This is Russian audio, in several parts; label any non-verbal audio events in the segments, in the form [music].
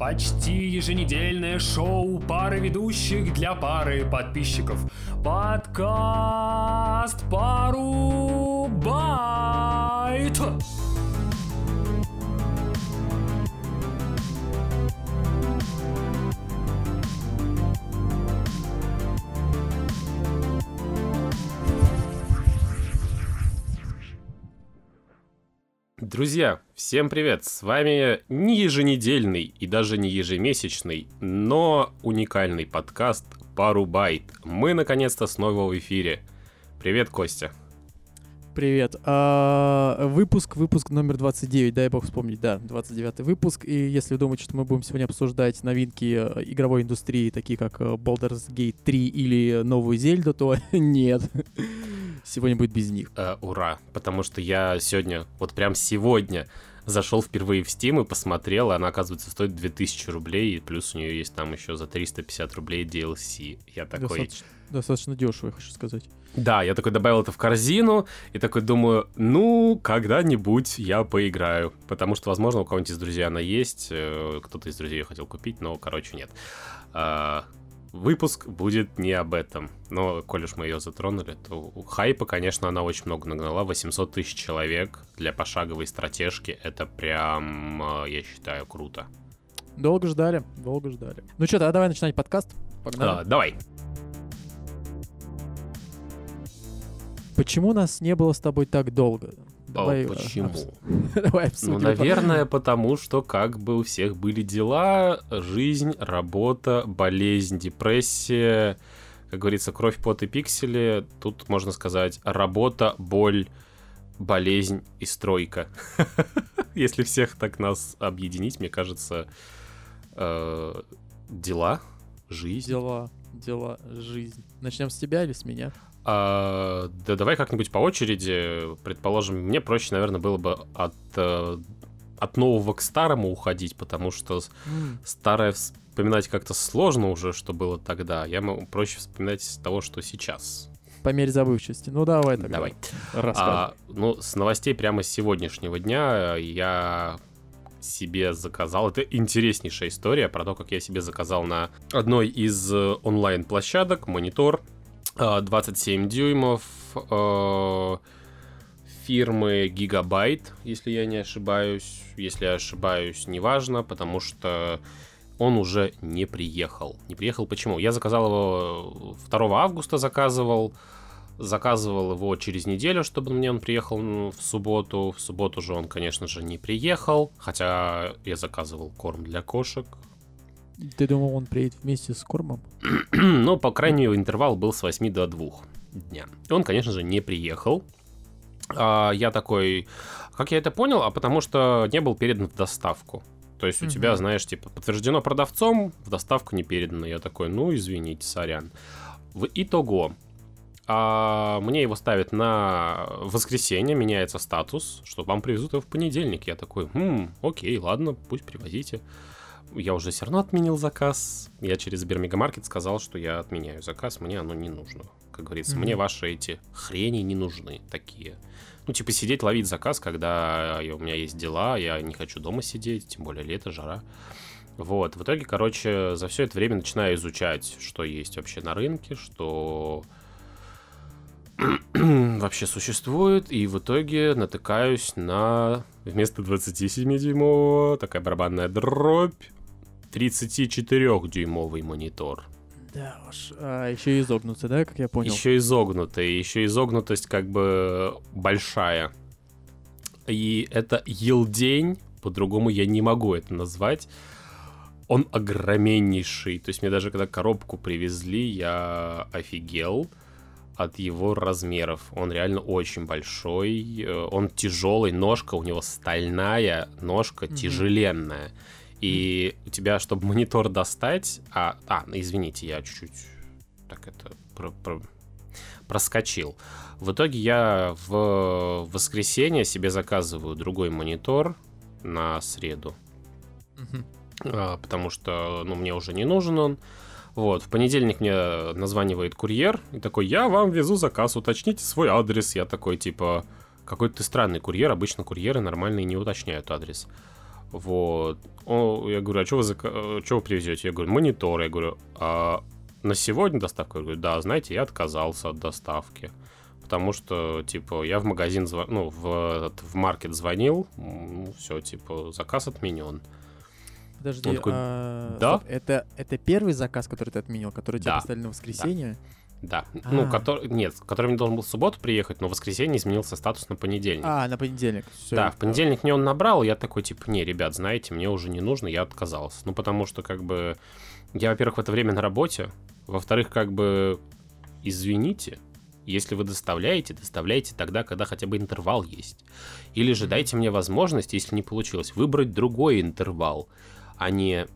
Почти еженедельное шоу пары ведущих для пары подписчиков. Подкаст Пару Байт. Друзья, всем привет! С вами не еженедельный и даже не ежемесячный, но уникальный подкаст «Пару байт». Мы наконец-то снова в эфире. Привет, Костя. Привет. А, выпуск, выпуск номер 29, дай бог вспомнить, да, 29 выпуск. И если вы думаете, что мы будем сегодня обсуждать новинки э, игровой индустрии, такие как э, Baldur's Gate 3 или новую Зельду, то [laughs] нет. Сегодня будет без них. Э, ура, потому что я сегодня, вот прям сегодня, зашел впервые в Steam и посмотрел, и она, оказывается, стоит 2000 рублей, и плюс у нее есть там еще за 350 рублей DLC. Я такой... Достаточно, достаточно дешево, я хочу сказать. Да, я такой добавил это в корзину, и такой думаю, ну, когда-нибудь я поиграю. Потому что, возможно, у кого-нибудь из друзей она есть, э, кто-то из друзей ее хотел купить, но, короче, нет. А, выпуск будет не об этом. Но, коль уж мы ее затронули, то у хайпа, конечно, она очень много нагнала. 800 тысяч человек для пошаговой стратежки. Это прям, э, я считаю, круто. Долго ждали, долго ждали. Ну что, тогда давай начинать подкаст. Погнали. А, давай. Почему нас не было с тобой так долго? Давай, почему? Обс... [laughs] Давай обсудим. Ну, наверное, потому что как бы у всех были дела, жизнь, работа, болезнь, депрессия, как говорится, кровь, пот и пиксели. Тут можно сказать работа, боль, болезнь и стройка. [laughs] Если всех так нас объединить, мне кажется, э, дела, жизнь. Дела, дела, жизнь. Начнем с тебя или с меня? А, да давай как-нибудь по очереди. Предположим, мне проще, наверное, было бы от, э, от нового к старому уходить, потому что mm. старое вспоминать как-то сложно уже, что было тогда. Я могу проще вспоминать с того, что сейчас. По мере забывчивости. Ну давай тогда. Давай. А, ну, с новостей прямо с сегодняшнего дня я себе заказал. Это интереснейшая история про то, как я себе заказал на одной из э, онлайн-площадок монитор 27 дюймов э, фирмы Gigabyte, если я не ошибаюсь. Если я ошибаюсь, неважно, потому что он уже не приехал. Не приехал почему? Я заказал его 2 августа, заказывал. Заказывал его через неделю, чтобы мне он приехал в субботу. В субботу же он, конечно же, не приехал. Хотя я заказывал корм для кошек. Ты думал, он приедет вместе с кормом? [clears throat] ну, по крайней мере, интервал был с 8 до 2 дня. И он, конечно же, не приехал. А, я такой, как я это понял? А потому что не был передан в доставку. То есть у угу. тебя, знаешь, типа, подтверждено продавцом, в доставку не передано. Я такой, ну, извините, сорян. В итого, а мне его ставят на воскресенье, меняется статус, что вам привезут его в понедельник. Я такой, хм, окей, ладно, пусть привозите я уже все равно отменил заказ. Я через Сбермегамаркет сказал, что я отменяю заказ, мне оно не нужно. Как говорится, mm-hmm. мне ваши эти хрени не нужны такие. Ну, типа сидеть, ловить заказ, когда у меня есть дела, я не хочу дома сидеть, тем более лето, жара. Вот, в итоге, короче, за все это время начинаю изучать, что есть вообще на рынке, что [clears throat] вообще существует, и в итоге натыкаюсь на вместо 27-дюймового такая барабанная дробь 34-дюймовый монитор. Да уж. А, еще изогнутый, да, как я понял? Еще изогнутый. Еще изогнутость как бы большая. И это елдень, по-другому я не могу это назвать. Он огроменнейший. То есть мне даже когда коробку привезли, я офигел от его размеров. Он реально очень большой. Э, он тяжелый, ножка у него стальная, ножка mm-hmm. тяжеленная. И у тебя, чтобы монитор достать... А, а извините, я чуть-чуть так это про, про, проскочил. В итоге я в воскресенье себе заказываю другой монитор на среду. А, потому что, ну, мне уже не нужен он. Вот, в понедельник мне названивает курьер и такой, я вам везу заказ, уточните свой адрес. Я такой, типа, какой-то странный курьер, обычно курьеры нормальные не уточняют адрес. Вот. О, я говорю, а что вы, зака- что вы привезете? Я говорю, монитор. Я говорю, а на сегодня доставка? Я говорю, да, знаете, я отказался от доставки. Потому что, типа, я в магазин, зв... ну, в, в маркет звонил, ну, все, типа, заказ отменен. Подожди, Он такой, а, «Да?» стоп, это, это первый заказ, который ты отменил, который тебе Да, поставили на воскресенье? Да. Ну, А. который, нет, который мне должен был в субботу приехать, но в воскресенье изменился статус на понедельник. А, на понедельник. Всё. Да, в понедельник мне он набрал, я такой, типа, не, ребят, знаете, мне уже не нужно, я отказался. Ну, потому что, как бы, я, во-первых, в это время на работе, во-вторых, как бы, извините, если вы доставляете, доставляйте тогда, когда хотя бы интервал есть. Или же дайте мне возможность, если не получилось, выбрать другой интервал, а не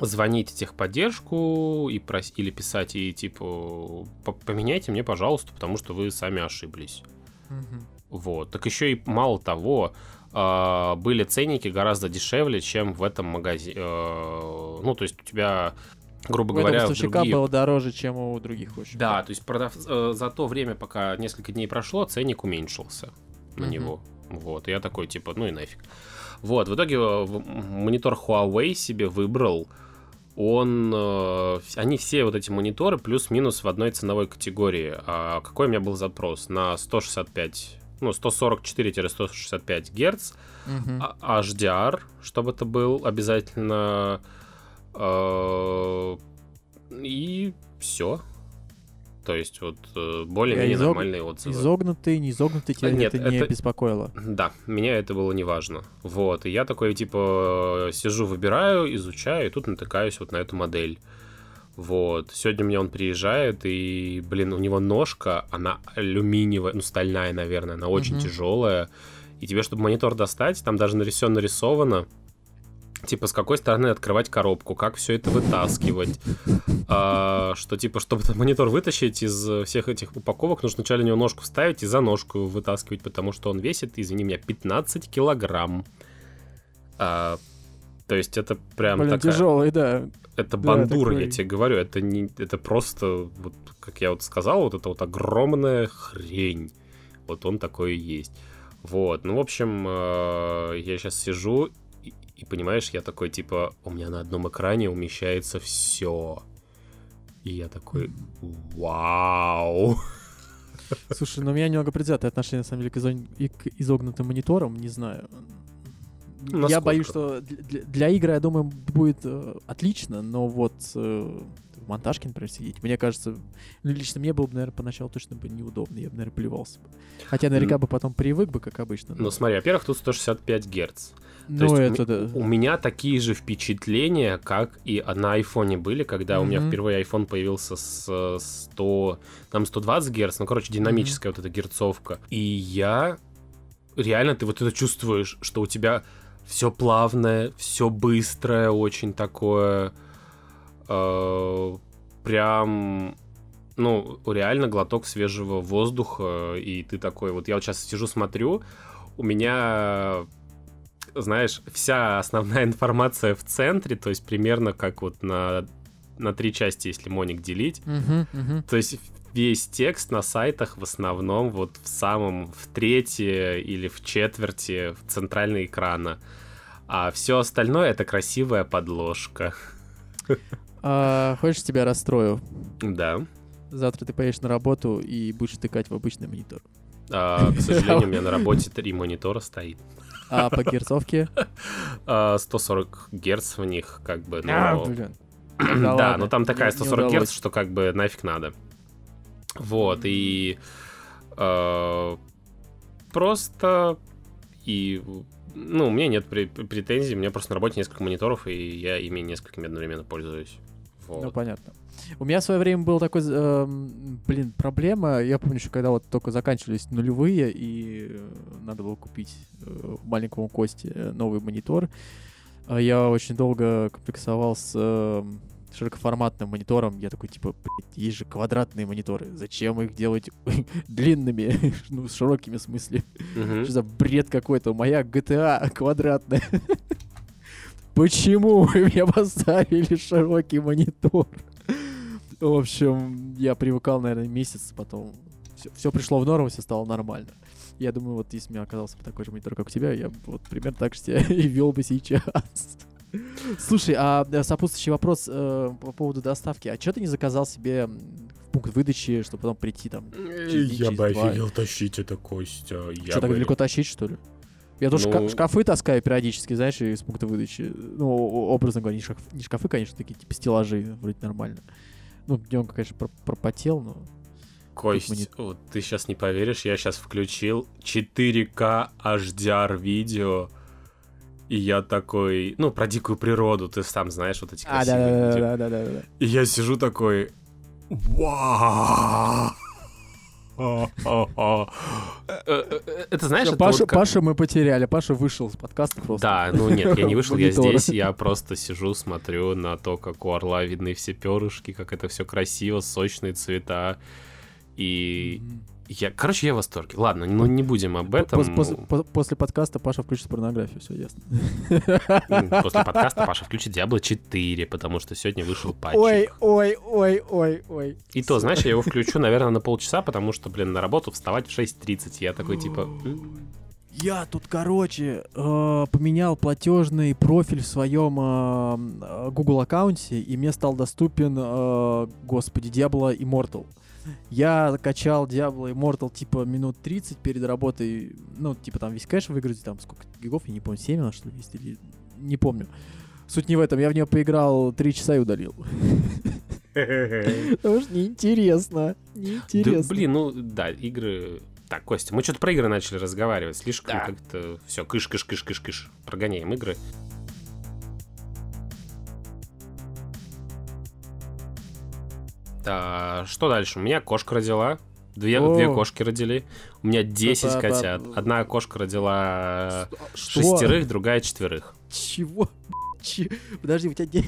звонить в техподдержку и прос... или писать и типа «По- поменяйте мне, пожалуйста, потому что вы сами ошиблись. Мгм. Вот. Так еще и мало того, а, были ценники гораздо дешевле, чем в этом магазине. Ну, то есть у тебя, грубо У этого говоря, в поставщика другие... было дороже, чем у других очень. Да, то есть продав... э, за то время, пока несколько дней прошло, ценник уменьшился на Мгм. него. Вот, и я такой, типа, ну и нафиг. Вот, в итоге э, монитор Huawei себе выбрал. Он, э, они все вот эти мониторы плюс-минус в одной ценовой категории. А какой у меня был запрос? На 165, ну, 144-165 герц, Мгм. а- HDR, чтобы это был обязательно. э, И все. То есть вот э, более-менее изог- нормальные отзывы. Изогнутый, не изогнутый, тебя Нет, это не это- беспокоило. [clears throat] Да, меня это было неважно. Вот, и я такой, типа, сижу, выбираю, изучаю, и тут натыкаюсь вот на эту модель. Вот, сегодня мне он приезжает, и, блин, у него ножка, она алюминиевая, ну, стальная, наверное, она очень Мгм. тяжелая. И тебе, чтобы монитор достать, там даже нарисовано нарисовано, типа, с какой стороны открывать коробку, как все это вытаскивать. А, что, типа, чтобы этот монитор вытащить из всех этих упаковок, нужно сначала него ножку вставить и за ножку вытаскивать, потому что он весит, извини меня, 15 килограмм. А, то есть это прям Блин, такая... тяжелый, да. Это Да, бандура, такой. я тебе говорю. Это, не, это просто, вот, как я вот сказал, вот это вот огромная хрень. Вот он такой и есть. Вот, ну, в общем, э, я сейчас сижу, и, понимаешь, я такой, типа, у меня на одном экране умещается все. И я такой, вау. [laughs] Слушай, ну у меня немного предвзятое отношение, на самом деле, к, изо- и к изогнутым мониторам, не знаю. Я Насколько? боюсь, что для, для- игры, я думаю, будет э, отлично, но вот э, в монтажке, например, сидеть, мне кажется, ну, лично мне было бы, наверное, поначалу точно бы неудобно, я бы, наверное, плевался бы. Хотя наверняка бы потом привык бы, как обычно. Ну, смотри, во-первых, тут 165 герц. Ну это да. У меня такие же впечатления, как и на айфоне были, когда у меня впервые iPhone появился с э, 100, там 120 герц, ну, короче, динамическая вот эта герцовка. И я... Реально, ты вот это чувствуешь, что у тебя все плавное, все быстрое, очень такое... э, прям... Ну, реально глоток свежего воздуха, и ты такой... Вот я вот сейчас сижу, смотрю, у меня знаешь, вся основная [laughs] информация в центре, то есть примерно как вот на, на три части, если моник делить. Мгм, мгм. То есть весь текст на сайтах в основном вот в самом, в трети или в четверти в центральной экрана. А все остальное это красивая подложка. А, хочешь, тебя расстрою? Да. Завтра ты поедешь на работу и будешь тыкать в обычный монитор. А, к сожалению, у меня на [laughs] работе три монитора стоит. А по герцовке? А, 140 герц в них, как бы, но... А, блин. [clears throat] Да, ладно, но там такая не- не 140 герц, что как бы нафиг надо. Вот, и э, просто и ну, у меня нет пре- претензий, у меня просто на работе несколько мониторов, и я ими несколькими одновременно пользуюсь. Вот. Ну, понятно. У меня в свое время был такой, эм, блин, проблема. Я помню, еще когда вот только заканчивались нулевые, и э, надо было купить э, маленькому Косте э, новый монитор. А Я очень долго комплексовал с эм, широкоформатным монитором. Я такой, типа, есть же квадратные мониторы. Зачем их делать [laughs] длинными? [laughs] ну, с широкими смысле. Мгм. Что за бред какой-то? Моя GTA квадратная. [laughs] Почему вы мне поставили широкий монитор? [laughs] В общем, я привыкал, наверное, месяц, потом все, пришло в норму, все стало нормально. Я думаю, вот если у меня оказался бы такой же монитор, как у тебя, я бы вот примерно так же себя [laughs] и вел бы сейчас. Слушай, а э, сопутствующий вопрос э, по поводу доставки. А что ты не заказал себе в пункт выдачи, чтобы потом прийти там? через день, Я через бы два? офигел тащить это, Костя. Я Что, так бы- далеко тащить, что ли? Я тут Ну- шка- шкафы таскаю периодически, знаешь, из пункта выдачи. Ну, образно говоря, не, шкаф- не шкафы, конечно, такие типа стеллажи, вроде нормально. Ну, днем, конечно, про- пропотел, но... Кость, монит- вот ты сейчас не поверишь, я сейчас включил 4К HDR видео, и я такой, ну, про дикую природу, ты сам знаешь вот эти А, красивые видео. да-да-да. И я сижу такой, вау! [laughs] Это знаешь, Паша, Паша мы потеряли, Паша вышел с подкаста просто. Да, ну нет, я не вышел, я здесь, я просто сижу, смотрю на то, как у орла видны все перышки, как это все красиво, сочные цвета. И. я, короче, я в восторге. Ладно, ну не будем об этом. Пос- пос- по- После подкаста Паша включит порнографию, все ясно. После подкаста Паша включит Diablo 4, потому что сегодня вышел патч. Ой, ой, ой, ой, ой. И то, знаешь, я его включу, наверное, на полчаса, потому что, блин, на работу вставать в 6.30. Я такой, типа... «М, Я тут, короче, э, поменял платежный профиль в своем э, э, Google аккаунте, и мне стал доступен, э, господи, Diablo Immortal. Я качал Diablo Immortal типа минут 30 перед работой, ну, типа там весь кэш выгрузить, там сколько гигов, я не помню, 7 на что ли есть, или не помню. Суть не в этом, я в нее поиграл 3 часа и удалил. [laughs] Потому что неинтересно, Да, неинтересно. блин, ну да, игры... Так, Костя, мы что-то про игры начали разговаривать. Слишком Да. как-то все, кыш-кыш-кыш-кыш-кыш. Прогоняем игры. Да, что дальше? У меня кошка родила. Две, О. две кошки родили. У меня 10 Это- котят. Одна кошка родила Что? шестерых, другая четверых. Чего? [laughs] Че- Подожди, у тебя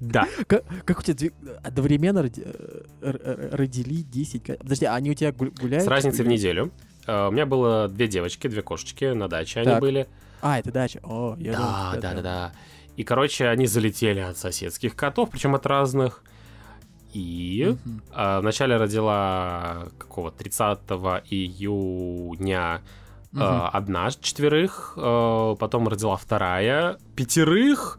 Да. Как, как у тебя две- одновременно роди- э, р- р- родили 10 ко- Подожди, а они у тебя гу- гуляют? С разницей в неделю. Э, У меня было две девочки, две кошечки на даче они Так. были. А, это дача. О, я думал, Да, это да, да, да. И, короче, они залетели от соседских котов, причем от разных. И Мгм. а, вначале родила какого 30 июня э, Мгм. одна четверых, э, потом родила вторая пятерых.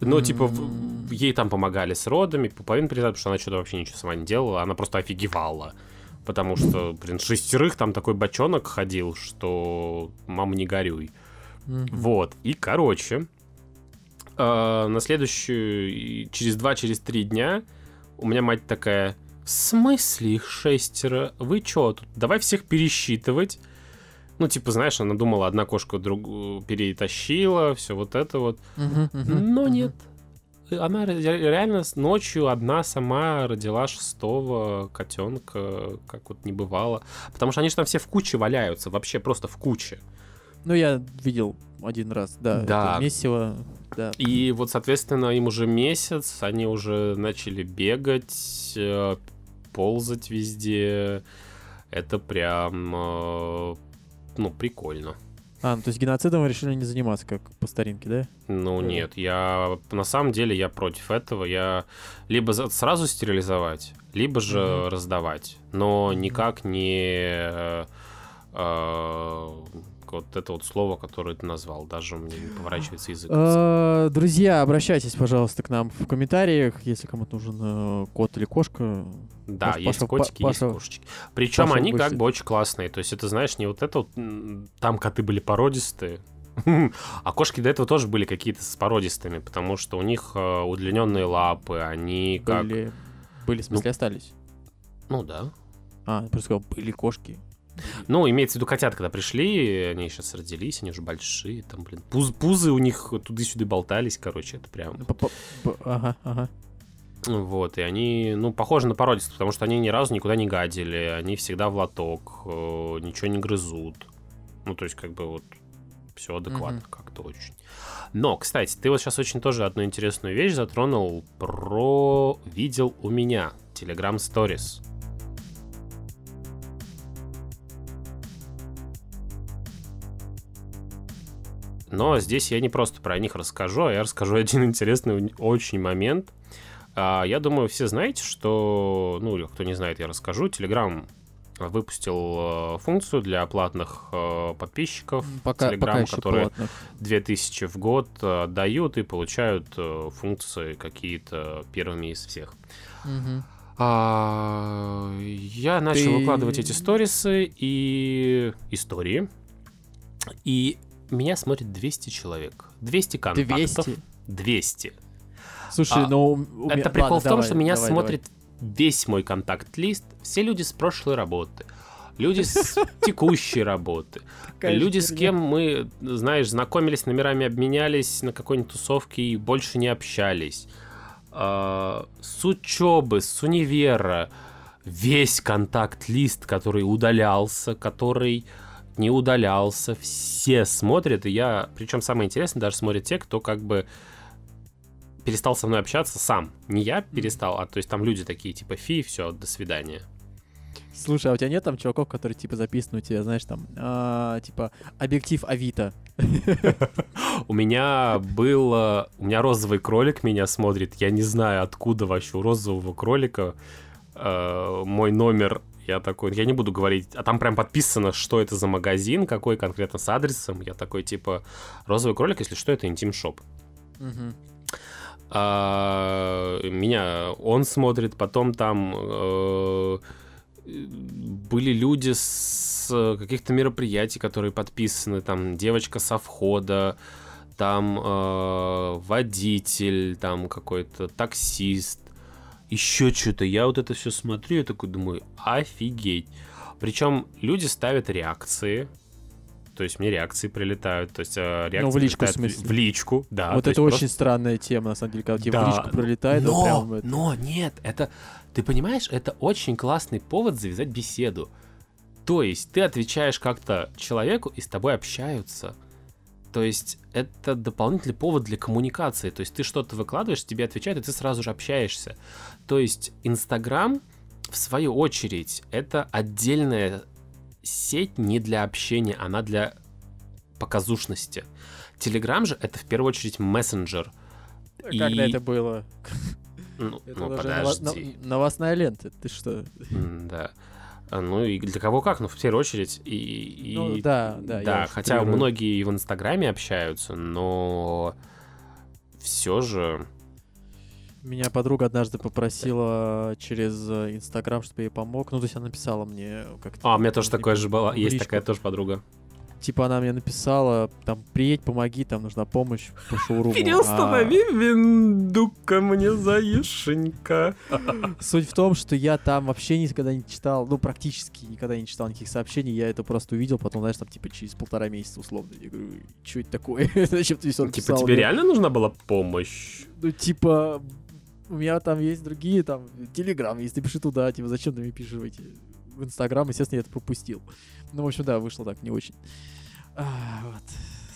Ну, типа, в- М. ей там помогали с родами, пуповин прилетать, потому что она что-то вообще ничего сама не делала, она просто офигевала. Потому что, блин, шестерых там такой бочонок ходил, что мама не горюй. Мгм. Вот, и короче, э, на следующую, через два, через три дня у меня мать такая, в смысле их шестеро? Вы чё тут? Давай всех пересчитывать. Ну, типа, знаешь, она думала, одна кошка другую перетащила, все вот это вот. Мгм, мгм, Но мгм. нет. Она ре- реально ночью одна сама родила шестого котенка, как вот не бывало. Потому что они же там все в куче валяются, вообще просто в куче. Ну, я видел один раз, да. Да. это Месиво, да. И вот, соответственно, им уже месяц, они уже начали бегать, э, ползать везде. Это прям, э, ну, прикольно. А, ну, то есть геноцидом вы решили не заниматься, как по старинке, да? Ну Мгм. нет, я на самом деле я против этого. Я либо сразу стерилизовать, либо же Мгм. раздавать, но никак не э, вот это вот слово, которое ты назвал, даже мне не поворачивается язык. Э, Друзья, обращайтесь, пожалуйста, к нам в комментариях, если кому-то нужен э, кот или кошка. Да, Паша- есть Паша- котики, есть кошечки. Причем Паша они как бы очень классные. То есть это, знаешь, не вот это вот, там коты были породистые, [laughs] а кошки до этого тоже были какие-то с породистыми, потому что у них э, удлиненные лапы, они как... Были, были, в смысле, остались. Ну да. А, я просто сказал, были кошки. Ну, имеется в виду котята, когда пришли, они сейчас родились, они уже большие, там, блин, пуз- пузы у них туда-сюда болтались, короче, это прям... Ага, ага. Вот, и они, ну, похожи на породистых, потому что они ни разу никуда не гадили, они всегда в лоток, э, ничего не грызут. Ну, то есть, как бы вот все адекватно Мгм. как-то очень. Но, кстати, ты вот сейчас очень тоже одну интересную вещь затронул про «Видел у меня» Telegram Stories. Но здесь я не просто про них расскажу, а я расскажу [laughs] один интересный очень момент. А, я думаю, все знаете, что, ну, или кто не знает, я расскажу. Telegram выпустил э, функцию для платных э, подписчиков Пока, Telegram, пока которые платных. 2000 в год э, дают и получают функции какие-то первыми из всех. А, я начал Ты- выкладывать эти сторисы и истории. И меня смотрит 200 человек. 200 контактов. 200? 200. Слушай, А, ну... у меня- Это прикол ладно, в том, давай, что меня давай, смотрит весь мой контакт-лист. Все люди с прошлой работы. Люди с [laughs] текущей работы. Люди, с кем мы, знаешь, знакомились, номерами обменялись на какой-нибудь тусовке и больше не общались. А, С учебы, с универа. Весь контакт-лист, который удалялся, который не удалялся, все смотрят, и я... Причем самое интересное, даже смотрят те, кто как бы перестал со мной общаться сам. Не я перестал, а то есть там люди такие, типа, фи, все, до свидания. Слушай, а у тебя нет там чуваков, которые типа записаны у тебя, знаешь, там, а, типа, объектив Авито. У меня был... э, У меня розовый кролик меня смотрит. Я не знаю, откуда вообще у розового кролика э, мой номер. Я такой... Я не буду говорить... А там прям подписано, что это за магазин, какой конкретно с адресом. Я такой, типа... Розовый кролик, если что, это интим-шоп. А, меня он смотрит, потом там э, были люди с каких-то мероприятий, которые подписаны, там девочка со входа, там э, водитель, там какой-то таксист, еще что-то. Я вот это все смотрю, я такой думаю, офигеть. Причем люди ставят реакции, то есть мне реакции прилетают, то есть э, реакции Ну, в личку, в смысле? в личку, да. вот то это очень просто- странная тема, на самом деле, когда тебе в Да, личку пролетает, но, прям это- но нет, это, ты понимаешь, это очень классный повод завязать беседу. То есть ты отвечаешь как-то человеку, и с тобой общаются. То есть это дополнительный повод для коммуникации. То есть ты что-то выкладываешь, тебе отвечают, и ты сразу же общаешься. То есть Инстаграм, в свою очередь, это отдельная сеть не для общения, она для показушности. Телеграм же это в первую очередь мессенджер. Когда и- это было? Ну, [laughs] Это ну, подожди. но- новостная лента, ты что? Да. А, Ну и для кого как, ну в первую очередь и... и- Ну, да, да, Да, хотя многие и в Инстаграме общаются, но все же... Меня подруга однажды попросила через э, Инстаграм, чтобы я ей помог. Ну, то есть она написала мне как-то... А, у меня тоже такое же было, в есть такая тоже подруга. Типа она мне написала, там, приедь, помоги, там нужна помощь по шоуруму. А винду ко мне, заешенька. Суть в том, что я там вообще никогда не читал, ну, практически никогда не читал никаких сообщений, я это просто увидел, потом, знаешь, там, типа, через полтора месяца условно. Я говорю, что это такое? [laughs] Зачем ты все Типа тебе реально нужна была помощь? Ну, типа, у меня там есть другие, там, Телеграм, если пиши туда, типа, зачем ты мне пишешь в эти... В Инстаграм, естественно, я это пропустил. Ну, в общем, да, вышло так не очень. А, вот.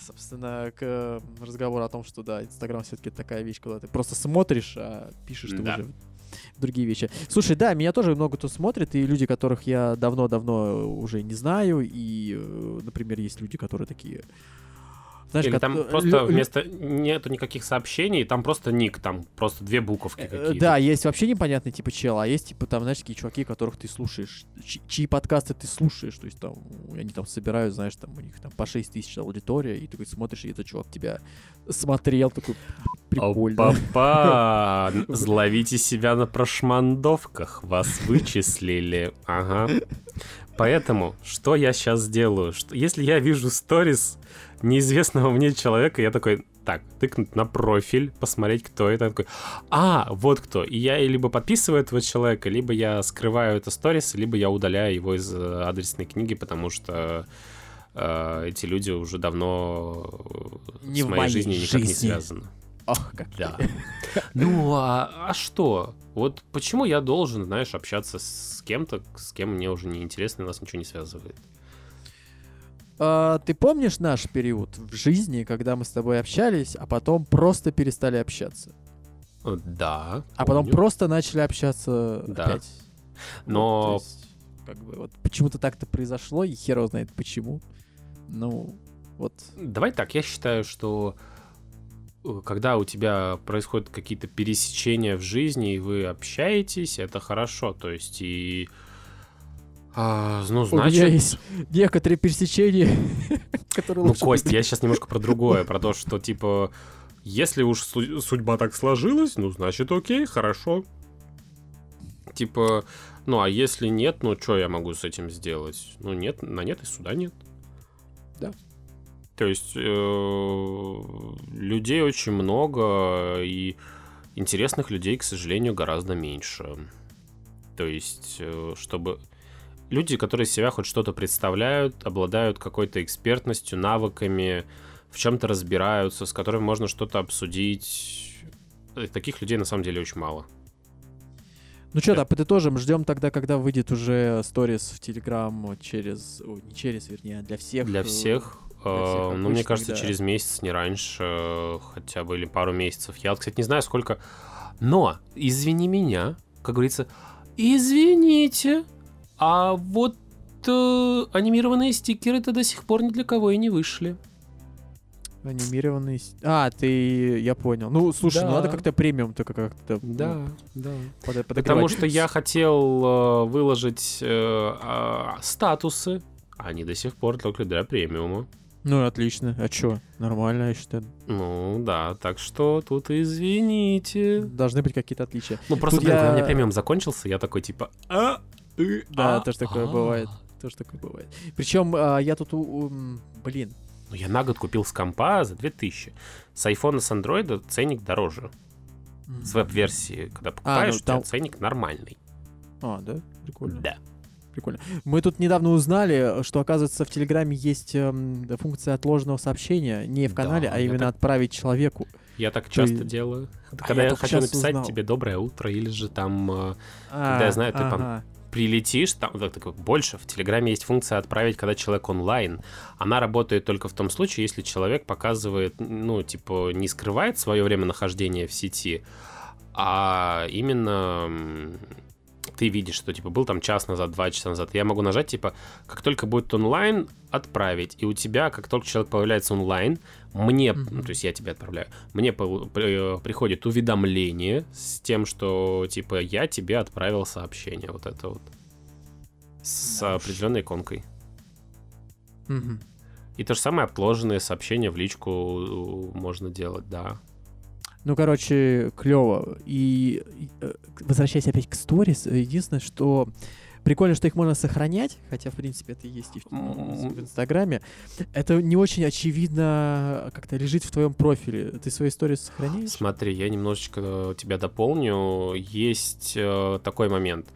Собственно, к разговору о том, что, да, Инстаграм все-таки такая вещь, когда ты просто смотришь, а пишешь ты Да. уже другие вещи. Слушай, да, меня тоже много кто смотрит, и люди, которых я давно-давно уже не знаю, и, э, например, есть люди, которые такие... Знаешь, Или там э, просто лю- вместо... Нету никаких сообщений, там просто ник, там просто две буковки Э, какие-то. Да, есть вообще непонятный типа чел, а есть типа там, знаешь, такие чуваки, которых ты слушаешь, чьи, чьи подкасты ты слушаешь, то есть там они там собирают, знаешь, там у них там по 6 тысяч аудитория, и ты такой смотришь, и этот чувак тебя смотрел, такой прикольно. Опа-па! [laughs] [laughs] Зловите себя на прошмандовках. Вас вычислили. Ага. Поэтому, что я сейчас сделаю? Что, если я вижу сторис неизвестного мне человека, я такой, так, тыкнуть на профиль, посмотреть, кто это. Я такой, а, вот кто. И я либо подписываю этого человека, либо я скрываю это сторис, либо я удаляю его из э, адресной книги, потому что э, эти люди уже давно э, Не с моей моей жизнью никак не жизни. связаны. Ах, как Да. [laughs] Ну, а, а что? Вот почему я должен, знаешь, общаться с кем-то, с кем мне уже не интересно, и нас ничего не связывает? А, ты помнишь наш период в жизни, когда мы с тобой общались, а потом просто перестали общаться? Э, Да. А потом помню. просто начали общаться Да. опять. Но- Вот, то есть, как бы вот почему-то так-то произошло, и хер его знает почему. Ну, вот. Давай так, я считаю, что э, когда у тебя происходят какие-то пересечения в жизни, и вы общаетесь, это хорошо. То есть и... а, ну, У меня значит... есть некоторые пересечения, [laughs] которые Ну, Кость, я сейчас немножко про другое, про то, что, типа, если уж су- судьба так сложилась, ну, значит, окей, хорошо. Типа, ну, а если нет, ну, что я могу с этим сделать? Ну, нет, на нет и суда нет. Да. То есть, э, людей очень много, и интересных людей, к сожалению, гораздо меньше. То есть, э, чтобы... Люди, которые из себя хоть что-то представляют, обладают какой-то экспертностью, навыками, в чем-то разбираются, с которыми можно что-то обсудить. Э, Таких людей на самом деле очень мало. Ну что, да, подытожим. Ждем тогда, когда выйдет уже сторис в Телеграм через... ой, не через, вернее, а для всех. Для э, всех. э, ну, мне кажется, да. через месяц, не раньше, э, хотя бы или пару месяцев. Я, кстати, не знаю, сколько. Но, извини меня, как говорится, извините, а вот э, анимированные стикеры-то до сих пор ни для кого и не вышли. Анимированный... с- А, ты... Я понял. Ну, слушай, ну Да. надо как-то премиум только как-то... ну, да. под- Потому что я хотел э, выложить э, а, статусы, они до сих пор только для премиума. Ну, отлично. А чё? Нормально, я считаю. Ну да, так что тут извините. Должны быть какие-то отличия. Ну просто, Тут блин, когда я- у меня премиум закончился, я такой типа... А, Да, а, тоже такое а». бывает. Тоже такое бывает. Причем я тут... у- у- м, Блин. Ну я на год купил с компа за 2000. С айфона, с андроида ценник дороже. С веб-версии, когда покупаешь, у тебя там- ценник нормальный. А, да? Прикольно. Да. Прикольно. Мы тут недавно узнали, что, оказывается, в Телеграме есть эм, функция отложенного сообщения. Не в Да, канале, а я именно так- отправить человеку. Я так То часто есть- делаю. А Когда я я, хочу написать узнал. тебе доброе утро, или же там э, А, я знаю, ты ага. Прилетишь, там такой, больше. В Телеграме есть функция отправить, когда человек онлайн. Она работает только в том случае, если человек показывает, ну, типа, не скрывает свое время нахождения в сети, а именно ты видишь, что, типа, был там час назад, два часа назад. Я могу нажать, типа, как только будет онлайн, отправить. И у тебя, как только человек появляется онлайн, мне, ну, то есть я тебе отправляю, мне пол- при- приходит уведомление с тем, что, типа, я тебе отправил сообщение. Вот это вот. С Да определенной иконкой. Мгм. И то же самое отложенные сообщения в личку э, можно делать, да. Ну, короче, клево. И э, возвращаясь опять к сторис, э, единственное, что прикольно, что их можно сохранять, хотя, в принципе, это есть и в, в Инстаграме. Это не очень очевидно как-то лежит в твоем профиле. Ты свои истории сохраняешь? Смотри, я немножечко тебя дополню. Есть э, такой момент.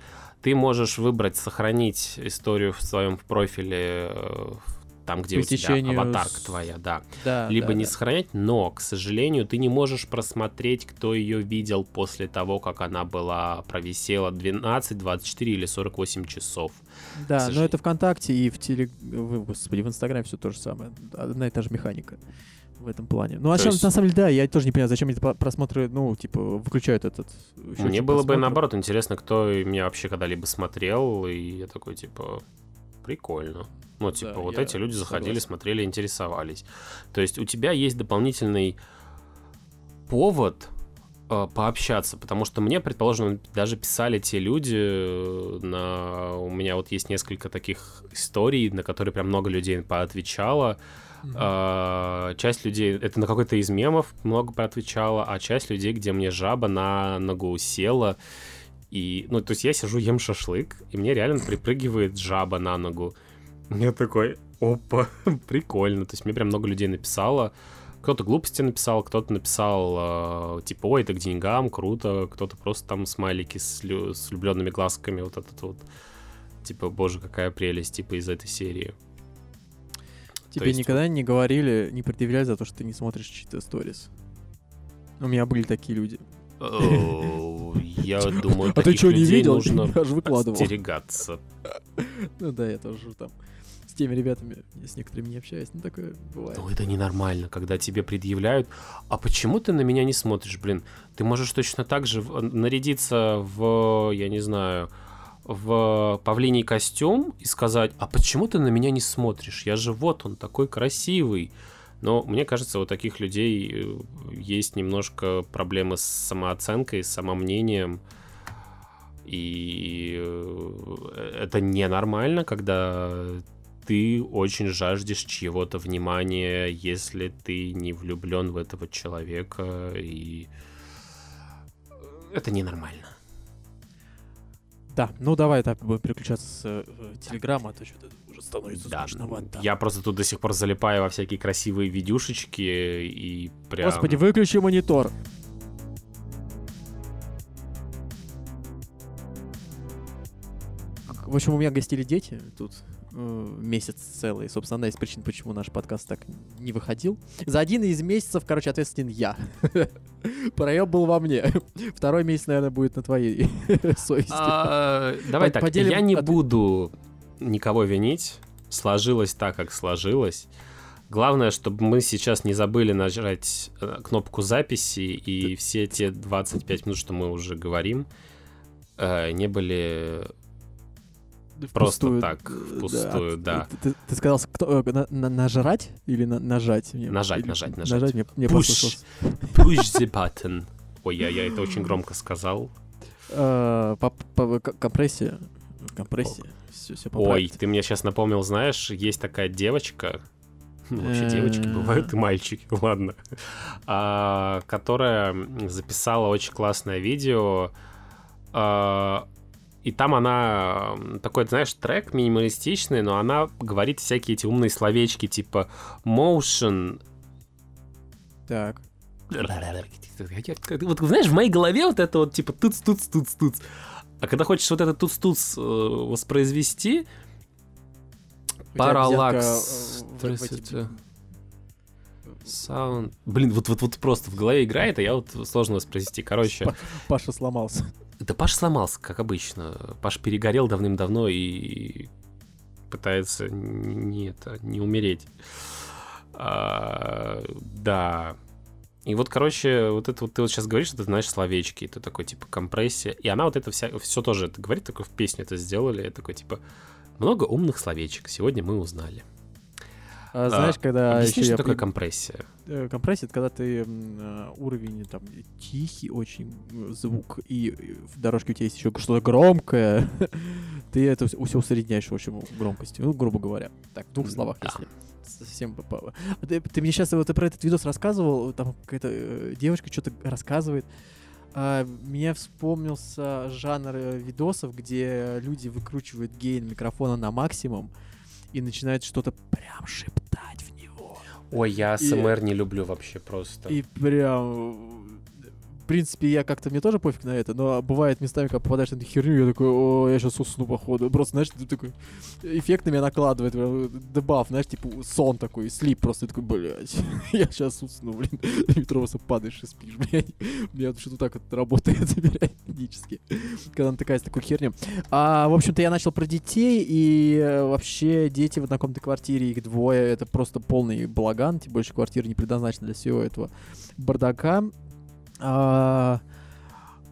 Ты можешь выбрать сохранить историю в своем профиле э, там, где у тебя аватарка с- твоя, да. Да. Либо да, не да. сохранять, но, к сожалению, ты не можешь просмотреть, кто ее видел после того, как она была провисела 12, 24 или 48 часов. Да, но это ВКонтакте и в теле... Господи, в Инстаграме все то же самое. Одна и та же механика в этом плане. Ну, а То чем, есть- на самом деле, да, я тоже не понимаю, зачем эти про- просмотры, ну, типа, выключают этот Мне было бы просмотров. наоборот интересно, кто меня вообще когда-либо смотрел, и я такой, типа, прикольно. Ну, типа, Да, вот эти люди заходили, согласен. смотрели, интересовались. То есть у тебя есть дополнительный повод э, пообщаться, потому что мне, предположим, даже писали те люди, э, на... у меня вот есть несколько таких историй, на которые прям много людей поотвечало, Мгм. А, часть людей, это на какой-то из мемов много поотвечала, а часть людей, где мне жаба на ногу села, и, ну, то есть я сижу, ем шашлык, и мне реально припрыгивает жаба на ногу. Я такой, опа, [laughs] прикольно. То есть мне прям много людей написало. Кто-то глупости написал, кто-то написал, э, типа, ой, это к деньгам, круто. Кто-то просто там смайлики с, лю- с влюбленными глазками, вот этот вот. Типа, боже, какая прелесть, типа, из этой серии. Тебе есть никогда не говорили, не предъявляли за то, что ты не смотришь чьи-то сторис? У меня были такие люди. Я [laughs] думаю, а ты что, не видел? нужно Я же выкладывал. остерегаться. Ну да, я тоже там теми ребятами, с некоторыми не общаюсь, ну такое бывает. Ну, это ненормально, когда тебе предъявляют, а почему ты на меня не смотришь, блин? Ты можешь точно так же нарядиться в, я не знаю, в павлиний костюм и сказать, а почему ты на меня не смотришь? Я же вот он такой красивый. Но мне кажется, у таких людей э, есть немножко проблемы с самооценкой, с самомнением. И э, это ненормально, когда ты очень жаждешь чьего-то внимания, если ты не влюблен в этого человека, и это ненормально. Да, ну давай так будем переключаться с э, Телеграма, а то что-то уже становится Да, скучновато. я просто тут до сих пор залипаю во всякие красивые видюшечки и прям... Господи, выключи монитор. В общем, у меня гостили дети тут э, месяц целый. Собственно, одна из причин, почему наш подкаст так не выходил. За один из месяцев, короче, ответственен я. [laughs] Проеб был во мне. [laughs] Второй месяц, наверное, будет на твоей [laughs] совести. А, Давай так, я не буду никого винить. Сложилось так, как сложилось. Главное, чтобы мы сейчас не забыли нажать э, кнопку записи, и все те 25 минут, что мы уже говорим, э, не были просто так, Да. впустую, да. Ты, ты- ты сказал, кто, э, на- на- нажрать или на- нажать? Мне- Нажать, или- нажать, нажать. Нажать, мне, мне Push. Push the button. Ой, я, я это очень громко сказал. Э, по- по- компрессия. Компрессия. Все, все Ой, ты мне сейчас напомнил, знаешь, есть такая девочка, ну, вообще девочки Э. бывают и мальчики, [laughs] ладно, а, которая записала очень классное видео, а, и там она такой, знаешь, трек минималистичный, но она говорит всякие эти умные словечки типа motion. Так. Вот знаешь, в моей голове вот это вот типа туц. А когда хочешь вот этот туц туц воспроизвести, Параллакс. э, Здравствуйте. Саунд. Блин, вот, вот, вот просто в голове играет, а я вот сложно воспроизвести. Короче, Па- Паша сломался. Да Паш сломался, как обычно. Паш перегорел давным-давно и пытается не, это, не умереть. А, да. И вот, короче, вот это вот ты вот сейчас говоришь, ты знаешь словечки, это такой, типа, компрессия. И она вот это вся, все тоже это говорит, такой в песню это сделали, я такой, типа, много умных словечек, сегодня мы узнали. А, знаешь, когда Объясни, еще что я такое компрессия? э, компрессия, это когда ты э, уровень там тихий очень звук, и э, в дорожке у тебя есть еще что-то громкое, [laughs] ты это все усредняешь, в общем, громкостью, ну, грубо говоря. Так, в двух словах, если совсем... по- по- А Ты, ты мне сейчас вот ты про этот видос рассказывал, там какая-то девочка что-то рассказывает, А, мне вспомнился жанр видосов, где люди выкручивают гейн микрофона на максимум и начинают что-то прям шептать в него. Ой, я И- АСМР не люблю вообще просто. И прям... Принципе, я как-то, мне тоже пофиг на это, но бывает местами, когда попадаешь на эту херню, я такой, о, я сейчас усну, походу. Просто, знаешь, ты такой, эффект на меня накладывает, дебаф, знаешь, типа сон такой, слип просто, ты такой, блядь, [laughs] я сейчас усну, блин. [laughs] Метро просто падаешь и спишь, [laughs] блядь. У меня что-то так вот работает периодически, когда натыкаюсь на такую херню. А, в общем-то, я начал про детей, и э, вообще дети в однокомнатной квартире, их двое, это просто полный балаган, тем больше квартира не предназначена для всего этого бардака. А,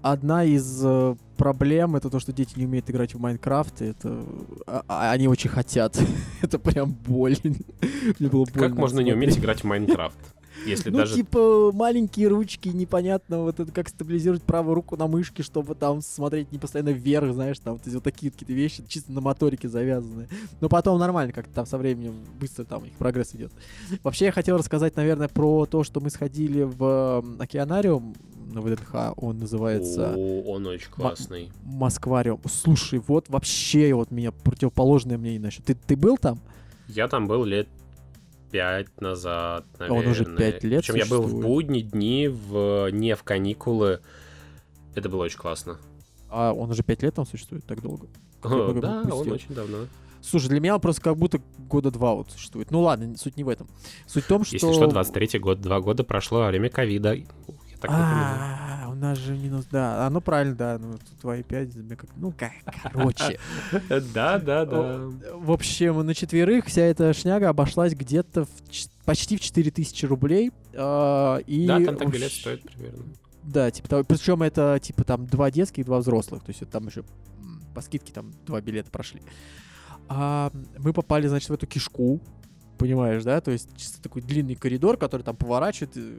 одна из э, проблем это то, что дети не умеют играть в Майнкрафт. и Это а- а они очень хотят. [laughs] это прям больно. Мне было больно. Как можно не уметь играть в Майнкрафт? Если Ну, даже... типа, маленькие ручки, непонятно, вот это как стабилизировать правую руку на мышке, чтобы там смотреть не постоянно вверх, знаешь, там вот такие какие-то вещи, чисто на моторике завязаны. Но потом нормально, как-то там со временем быстро там их прогресс идет. Вообще, я хотел рассказать, наверное, про то, что мы сходили в м, океанариум на ВДНХ, он называется... О, он очень классный. Москвариум. Слушай, вот вообще вот меня противоположное мнение насчет. Ты, ты был там? Я там был лет пять назад, наверное. Он уже пять лет Причем я был в будни дни, в... не в каникулы. Это было очень классно. А он уже пять лет там существует, так долго? Много Да, он очень давно. Слушай, для меня он просто как будто года два вот существует. Ну ладно, суть не в этом. Суть в том, что... Если что, 23-й год, два года прошло во время ковида. Так. А, у нас же минус, да. А, ну правильно, да. Ну, тут твои пять, как... Ну, как, короче. [laughs] Да, да, да. В общем, на четверых вся эта шняга обошлась где-то в почти в 4000 рублей. а, и Да, там так билет стоит примерно. Да, типа того. Причем это типа там два детских, два взрослых. То есть это там еще по скидке там два билета прошли. А, мы попали, значит, в эту кишку. понимаешь, да? То есть чисто такой длинный коридор, который там поворачивает, э,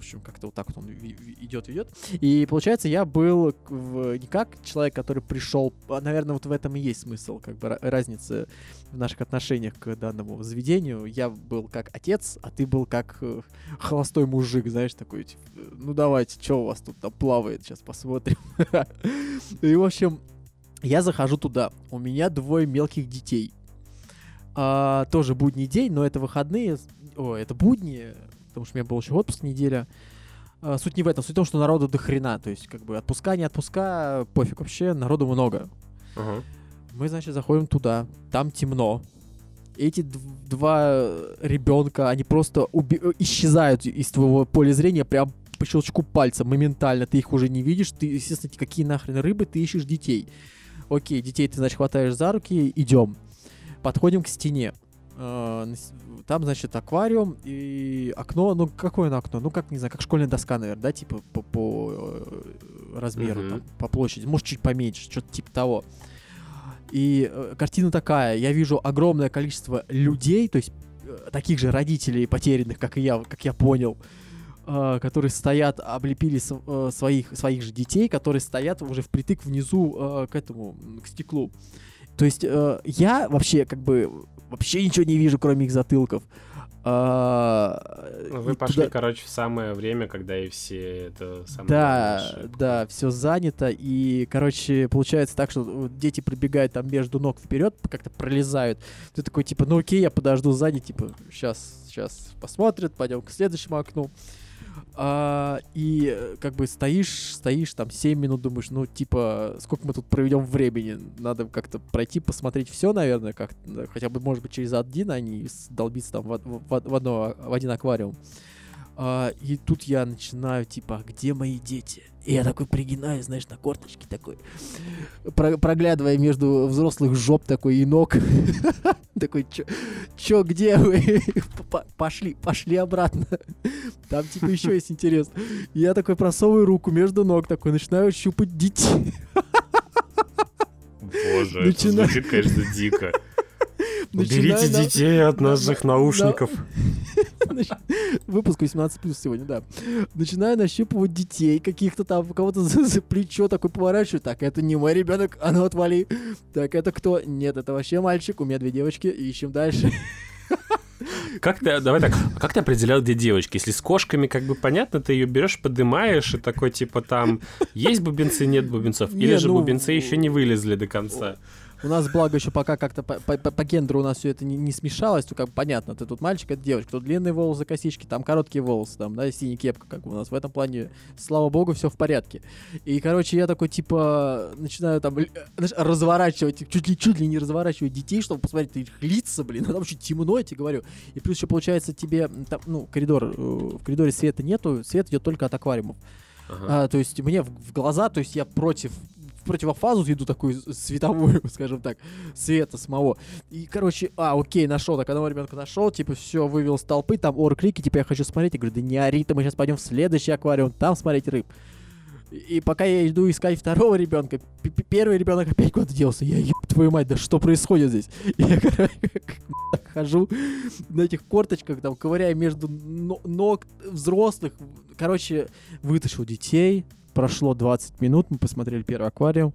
общем, как-то вот так вот он идет, идет. И получается, я был в- не как человек, который пришел, а, наверное, вот в этом и есть смысл, как бы ра- разница в наших отношениях к данному заведению. Я был как отец, а ты был как э, холостой мужик, знаешь, такой, типа, ну давайте, что у вас тут там плавает, сейчас посмотрим. [laughs] И, в общем, я захожу туда, у меня двое мелких детей. А, тоже будний день, но это выходные, о, это будни, потому что у меня был еще отпуск неделя. А, суть не в этом, суть в том, что народу до хрена, то есть как бы отпуска, не отпуска, пофиг вообще, народу много. Ага. Мы, значит, заходим туда, там темно. Эти дв- два ребенка, они просто э, исчезают из твоего поля зрения прям по щелчку пальца моментально. Ты их уже не видишь. Ты, естественно, какие нахрен рыбы, ты ищешь детей. Окей, детей ты, значит, хватаешь за руки, идем. Подходим к стене. Э, Там, значит, аквариум и окно. Ну, какое оно окно? Ну, как, не знаю, как школьная доска, наверное, да, типа по, по э, размеру, Мгм. там, по площади. Может, чуть поменьше, что-то типа того. И э, картина такая. Я вижу огромное количество людей, то есть э, таких же родителей потерянных, как и я, как я понял, э, которые стоят, облепили с- э, своих, своих же детей, которые стоят уже впритык внизу э, к этому, к стеклу. То есть э, я вообще как бы вообще ничего не вижу, кроме их затылков. А, Вы и пошли, туда- короче, в самое время, когда и все это самое да, да, все занято. И, короче, получается так, что дети пробегают там между ног вперед, как-то пролезают. Ты такой, типа, ну окей, я подожду сзади, типа, сейчас, сейчас посмотрят, пойдем к следующему окну. А, и э, как бы стоишь, стоишь там 7 минут, думаешь, ну, типа, сколько мы тут проведем времени? Надо как-то пройти, посмотреть все, наверное, как хотя бы, может быть, через один, а не долбиться там в, в в одно, в один аквариум. А, и тут я начинаю, типа, «А где мои дети? И я такой пригинаю, знаешь, на корточки такой, про- проглядывая между взрослых жоп такой и ног. [laughs] Такой, чё, чё, где вы? [laughs] Пошли, пошли обратно. Там, типа, еще есть интерес. Я такой просовываю руку между ног, такой, начинаю щупать детей. Боже, Начина- это звучит, конечно, дико. Уберите детей от на- наших на- наушников. [laughs] Выпуск 18 плюс сегодня, да. Начинаю нащупывать детей, каких-то там, кого-то за, за плечо такой поворачиваю. Так, это не мой ребенок, а ну отвали. Так, это кто? Нет, это вообще мальчик, у меня две девочки, ищем дальше. Как ты, давай так, а как ты определял, где девочки? Если с кошками, как бы понятно, ты ее берешь, подымаешь, и такой, типа, там, есть бубенцы, нет бубенцов, или Не, же ну, бубенцы еще не вылезли до конца. У нас, благо, еще пока как-то по, по- по- гендеру у нас все это не, не смешалось, то как понятно, ты тут мальчик, это девочка, тут длинные волосы, косички, там короткие волосы, там, да, синяя кепка, как бы у нас в этом плане, слава богу, все в порядке. И, короче, я такой, типа, начинаю там, л- знаешь, разворачивать, чуть ли, чуть ли не разворачивать детей, чтобы посмотреть их лица, блин, [laughs] а там еще темно, я тебе говорю. И плюс еще, получается, тебе, там, ну, коридор, э, в коридоре света нету, свет идет только от аквариумов. Ага. А, то есть мне в, в глаза, то есть я против в противофазу иду такую световую, [laughs] скажем так, света самого. И, короче, а, окей, нашел, так одного ребенка нашел, типа, все, вывел с толпы, там ор крики, типа, я хочу смотреть. Я говорю, да не ори, мы сейчас пойдем в следующий аквариум, там смотреть рыб. И пока я иду искать второго ребенка, первый ребенок опять куда-то делся. Я еб твою мать, да что происходит здесь? [laughs] Я, короче, [laughs] хожу на этих корточках, там, ковыряя между но- ног взрослых. Короче, вытащил детей. Прошло 20 минут, мы посмотрели первый аквариум.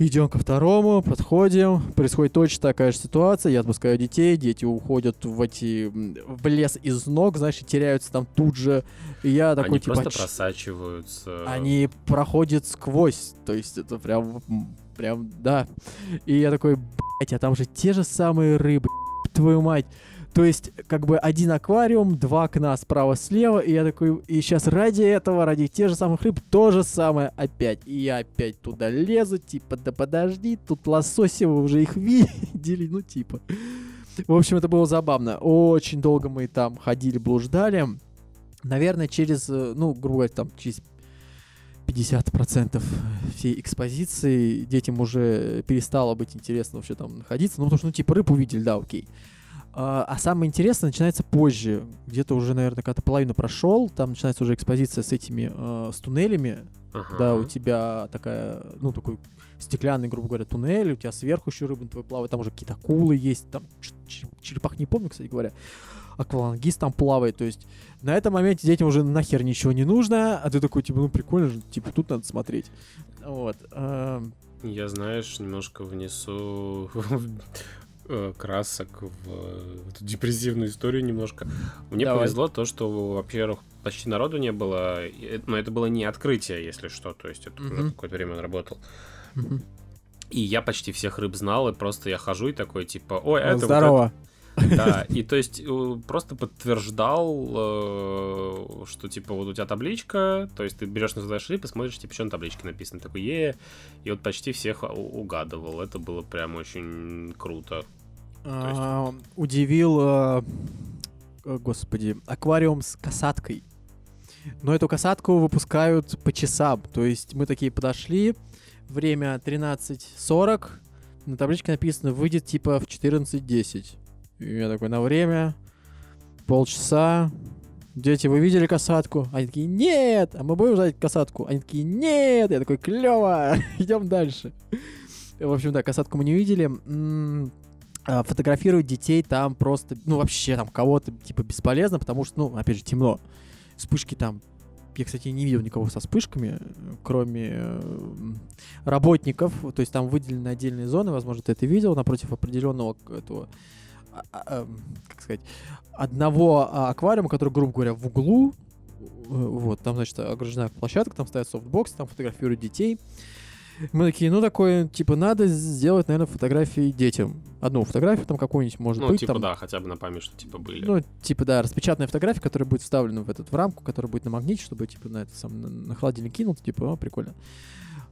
Идем ко второму, подходим. Происходит точно такая же ситуация. Я отпускаю детей, дети уходят в эти в лес из ног, знаешь, теряются там тут же. И я такой Они типа. просто «Ч- просачиваются. они проходят сквозь, то есть это прям, прям, да. И я такой, блять, а там же те же самые рыбы, твою мать. То есть, как бы один аквариум, два окна справа-слева, и я такой, и сейчас ради этого, ради тех же самых рыб, то же самое опять. И я опять туда лезу, типа, да подожди, тут лососи, вы уже их [laughs] видели, ну типа. В общем, это было забавно. Очень долго мы там ходили, блуждали. Наверное, через, э, ну, грубо говоря, там, через 50% всей экспозиции детям уже перестало быть интересно вообще там находиться. Ну, потому что, ну, типа, рыб увидели, да, окей. А, а самое интересное начинается позже. Где-то уже, наверное, когда-то половину прошел, там начинается уже экспозиция с этими, э, с туннелями. Ага. Да, у тебя такая, ну, такой стеклянный, грубо говоря, туннель, у тебя сверху еще рыбы твои плавают, там уже какие-то акулы есть, там черепах не помню, кстати говоря. Аквалангист там плавает, то есть на этом моменте детям уже нахер ничего не нужно, а ты такой, типа, ну прикольно же, типа, тут надо смотреть. Вот. эм, Я, знаешь, немножко внесу [laughs] э, красок в э, эту депрессивную историю немножко. Мне Давай. повезло то, что, во-первых, почти народу не было, э- но это было не открытие, если что, то есть это уже Мгм. какое-то время он работал. мгм. И я почти всех рыб знал, и просто я хожу и такой, типа, ой, это вот Здорово. это». Да, [laughs] и то есть э, просто подтверждал, что типа вот у тебя табличка, то есть ты берешь называешь рыб и смотришь, типа, что на табличке написано, такой, е и вот почти всех угадывал, это было прям очень круто. А, Удивил, э, господи, аквариум с касаткой. Но эту касатку выпускают по часам. То есть мы такие подошли, время 13.40, на табличке написано, выйдет типа в 14.10. И я такой, на время, полчаса, дети, вы видели касатку? Они такие, нет! А мы будем ждать касатку? Они такие, нет! Я такой, клево! [laughs] Идем дальше. В общем, да, касатку мы не видели. А, Фотографировать детей там просто, ну, вообще там кого-то, типа, бесполезно, потому что, ну, опять же, темно. Вспышки там я, кстати, не видел никого со вспышками, кроме э, работников. То есть там выделены отдельные зоны, возможно, ты это видел, напротив определенного этого, а, а, эм, как сказать, одного а, аквариума, который, грубо говоря, в углу. Э, Вот, там, значит, ограждена площадка, там стоят софтбоксы, там фотографируют детей. Мы такие, ну, такое, типа, надо сделать, наверное, фотографии детям. Одну фотографию там какую-нибудь, может Ну, быть, типа, там, да, хотя бы на память, что типа были. ну, типа, да, распечатанная фотография, которая будет вставлена в этот в рамку, которая будет на магните, чтобы, типа, на это сам на, на холодильник кинул, типа, о, прикольно.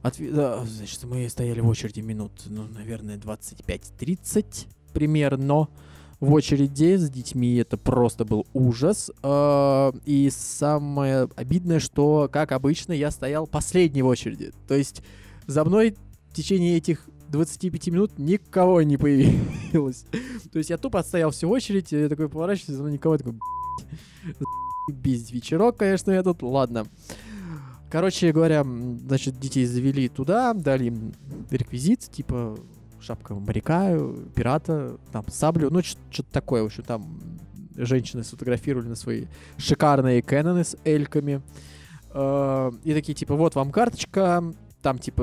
Отве- да, значит, мы стояли в очереди минут, ну, наверное, 25-30 примерно в очереди с детьми. Это просто был ужас. А, И самое обидное, что, как обычно, я стоял последний в очереди. То есть за мной в течение этих 25 минут никого не появилось. [laughs] То есть я тупо отстоял всю очередь, я такой поворачиваюсь, но никого я такой, без [laughs] вечерок, конечно, я тут, ладно. Короче говоря, значит, детей завели туда, дали им реквизит, типа шапка моряка, пирата, там, саблю, ну, что-то такое, в общем, там женщины сфотографировали на свои шикарные Кэноны с эльками. Э, И такие, типа, вот вам карточка, там, типа,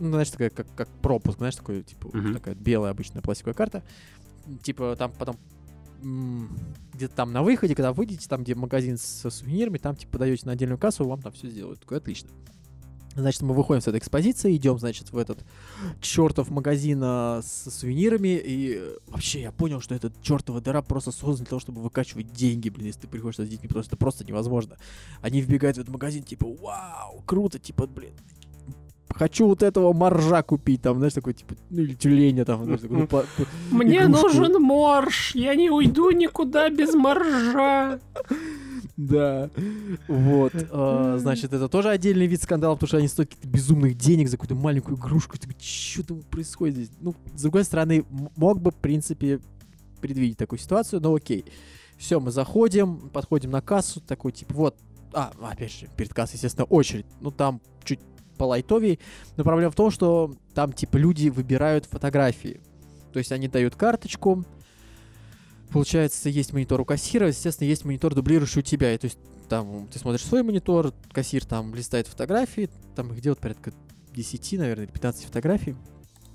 ну, знаешь, такая, как, как пропуск, знаешь, такой, типа, Мгм. такая белая обычная пластиковая карта. Типа, там потом где-то там на выходе, когда выйдете, там, где магазин со сувенирами, там, типа, подаете на отдельную кассу, вам там все сделают. Такой, отлично. Значит, мы выходим с этой экспозиции, идем, значит, в этот чертов магазин а, со сувенирами, и э, вообще я понял, что этот чертова дыра просто создана для того, чтобы выкачивать деньги, блин, если ты приходишь с детьми, просто это просто невозможно. Они вбегают в этот магазин, типа, вау, круто, типа, блин, хочу вот этого моржа купить, там, знаешь, такой, типа, ну, или тюленя, там, знаешь, такой, ну, по- по- Мне игрушку. нужен морж, я не уйду никуда без моржа. Да. Вот. а, Значит, это тоже отдельный вид скандала, потому что они стоят каких-то безумных денег за какую-то маленькую игрушку. Что там происходит здесь? Ну, с другой стороны, мог бы, в принципе, предвидеть такую ситуацию, но окей. Все, мы заходим, подходим на кассу, такой, типа, вот, а, опять же, перед кассой, естественно, очередь. Ну, там чуть полайтовее. Но проблема в том, что там, типа, люди выбирают фотографии. То есть они дают карточку, Получается, есть монитор у кассира, естественно, есть монитор, дублирующий у тебя. И то есть там ты смотришь свой монитор, кассир там листает фотографии, там их делают порядка 10, наверное, или 15 фотографий.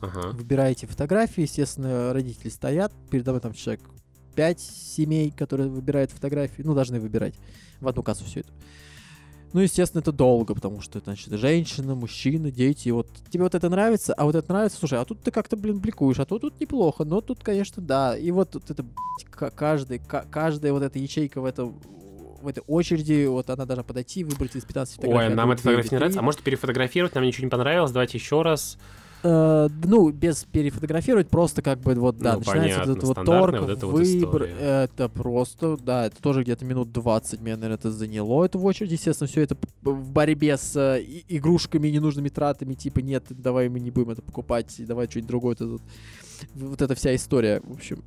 Ага. Выбираете фотографии, естественно, родители стоят, передо мной там человек 5 семей, которые выбирают фотографии, ну, должны выбирать в одну кассу все это. Ну, естественно, это долго, потому что это, значит, женщина, мужчина, дети. И вот тебе вот это нравится, а вот это нравится, слушай, а тут ты как-то, блин, бликуешь, а то тут неплохо, но тут, конечно, да. И вот тут это, блядь, каждый, ка- каждая вот эта ячейка в этом в этой очереди, вот она должна подойти, выбрать из 15 фотографий. Ой, нам одну, эта фотография не нравится. А может перефотографировать? Нам ничего не понравилось. Давайте еще раз. Э, ну, без перефотографировать, просто как бы вот, да, Ну, начинается понятно, вот этот вот торг, вот эта вот выбор. история. это просто, да, это тоже где-то минут 20 меня, наверное, это заняло, это в очереди, естественно, все это в борьбе с э, игрушками, ненужными тратами, типа, нет, давай мы не будем это покупать, давай что-нибудь другое, вот, это вот, вот эта вся история, в общем.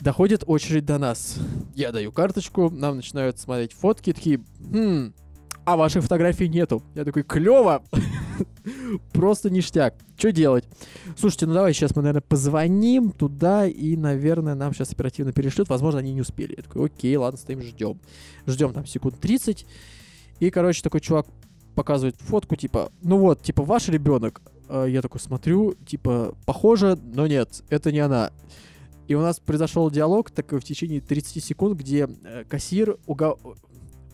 Доходит очередь до нас. Я даю карточку, нам начинают смотреть фотки, такие, «Хм, а ваших фотографий нету. Я такой, клево! [laughs] Просто ништяк. Что делать? Слушайте, ну давай сейчас мы, наверное, позвоним туда, и, наверное, нам сейчас оперативно перешлют. Возможно, они не успели. Я такой, окей, ладно, стоим, ждем. Ждем там секунд 30. И, короче, такой чувак показывает фотку, типа, ну вот, типа, ваш ребенок. А Я такой смотрю, типа, похоже, но нет, это не она. И у нас произошел диалог такой в течение 30 секунд, где э, кассир уга-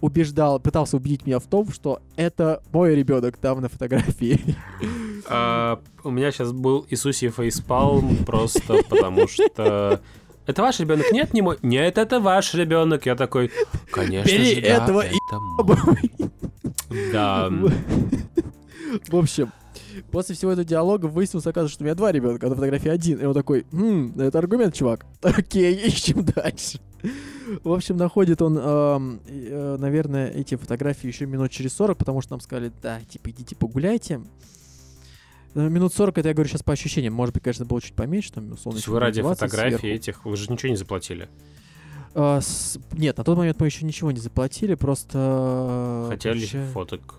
убеждал, пытался убедить меня в том, что это мой ребенок там на фотографии. А, у меня сейчас был Иисусий фейспалм просто потому что... Это ваш ребенок? Нет, не мой. Нет, это ваш ребенок. Я такой, конечно Бери же, да, этого и это мой. Да. В общем, после всего этого диалога выяснилось, оказывается, что у меня два ребенка, а на фотографии один. И он такой, «М, это аргумент, чувак. [laughs] Окей, ищем дальше. В общем, находит он, э, наверное, эти фотографии еще минут через 40, потому что нам сказали, да, типа, идите погуляйте. Э, Минут 40, это я говорю сейчас по ощущениям. Может быть, конечно, было чуть поменьше, там, условно. вы ради 20 фотографий сверху. этих, вы же ничего не заплатили. А, с- Нет, на тот момент мы еще ничего не заплатили, просто... э, Хотели получа- фоток.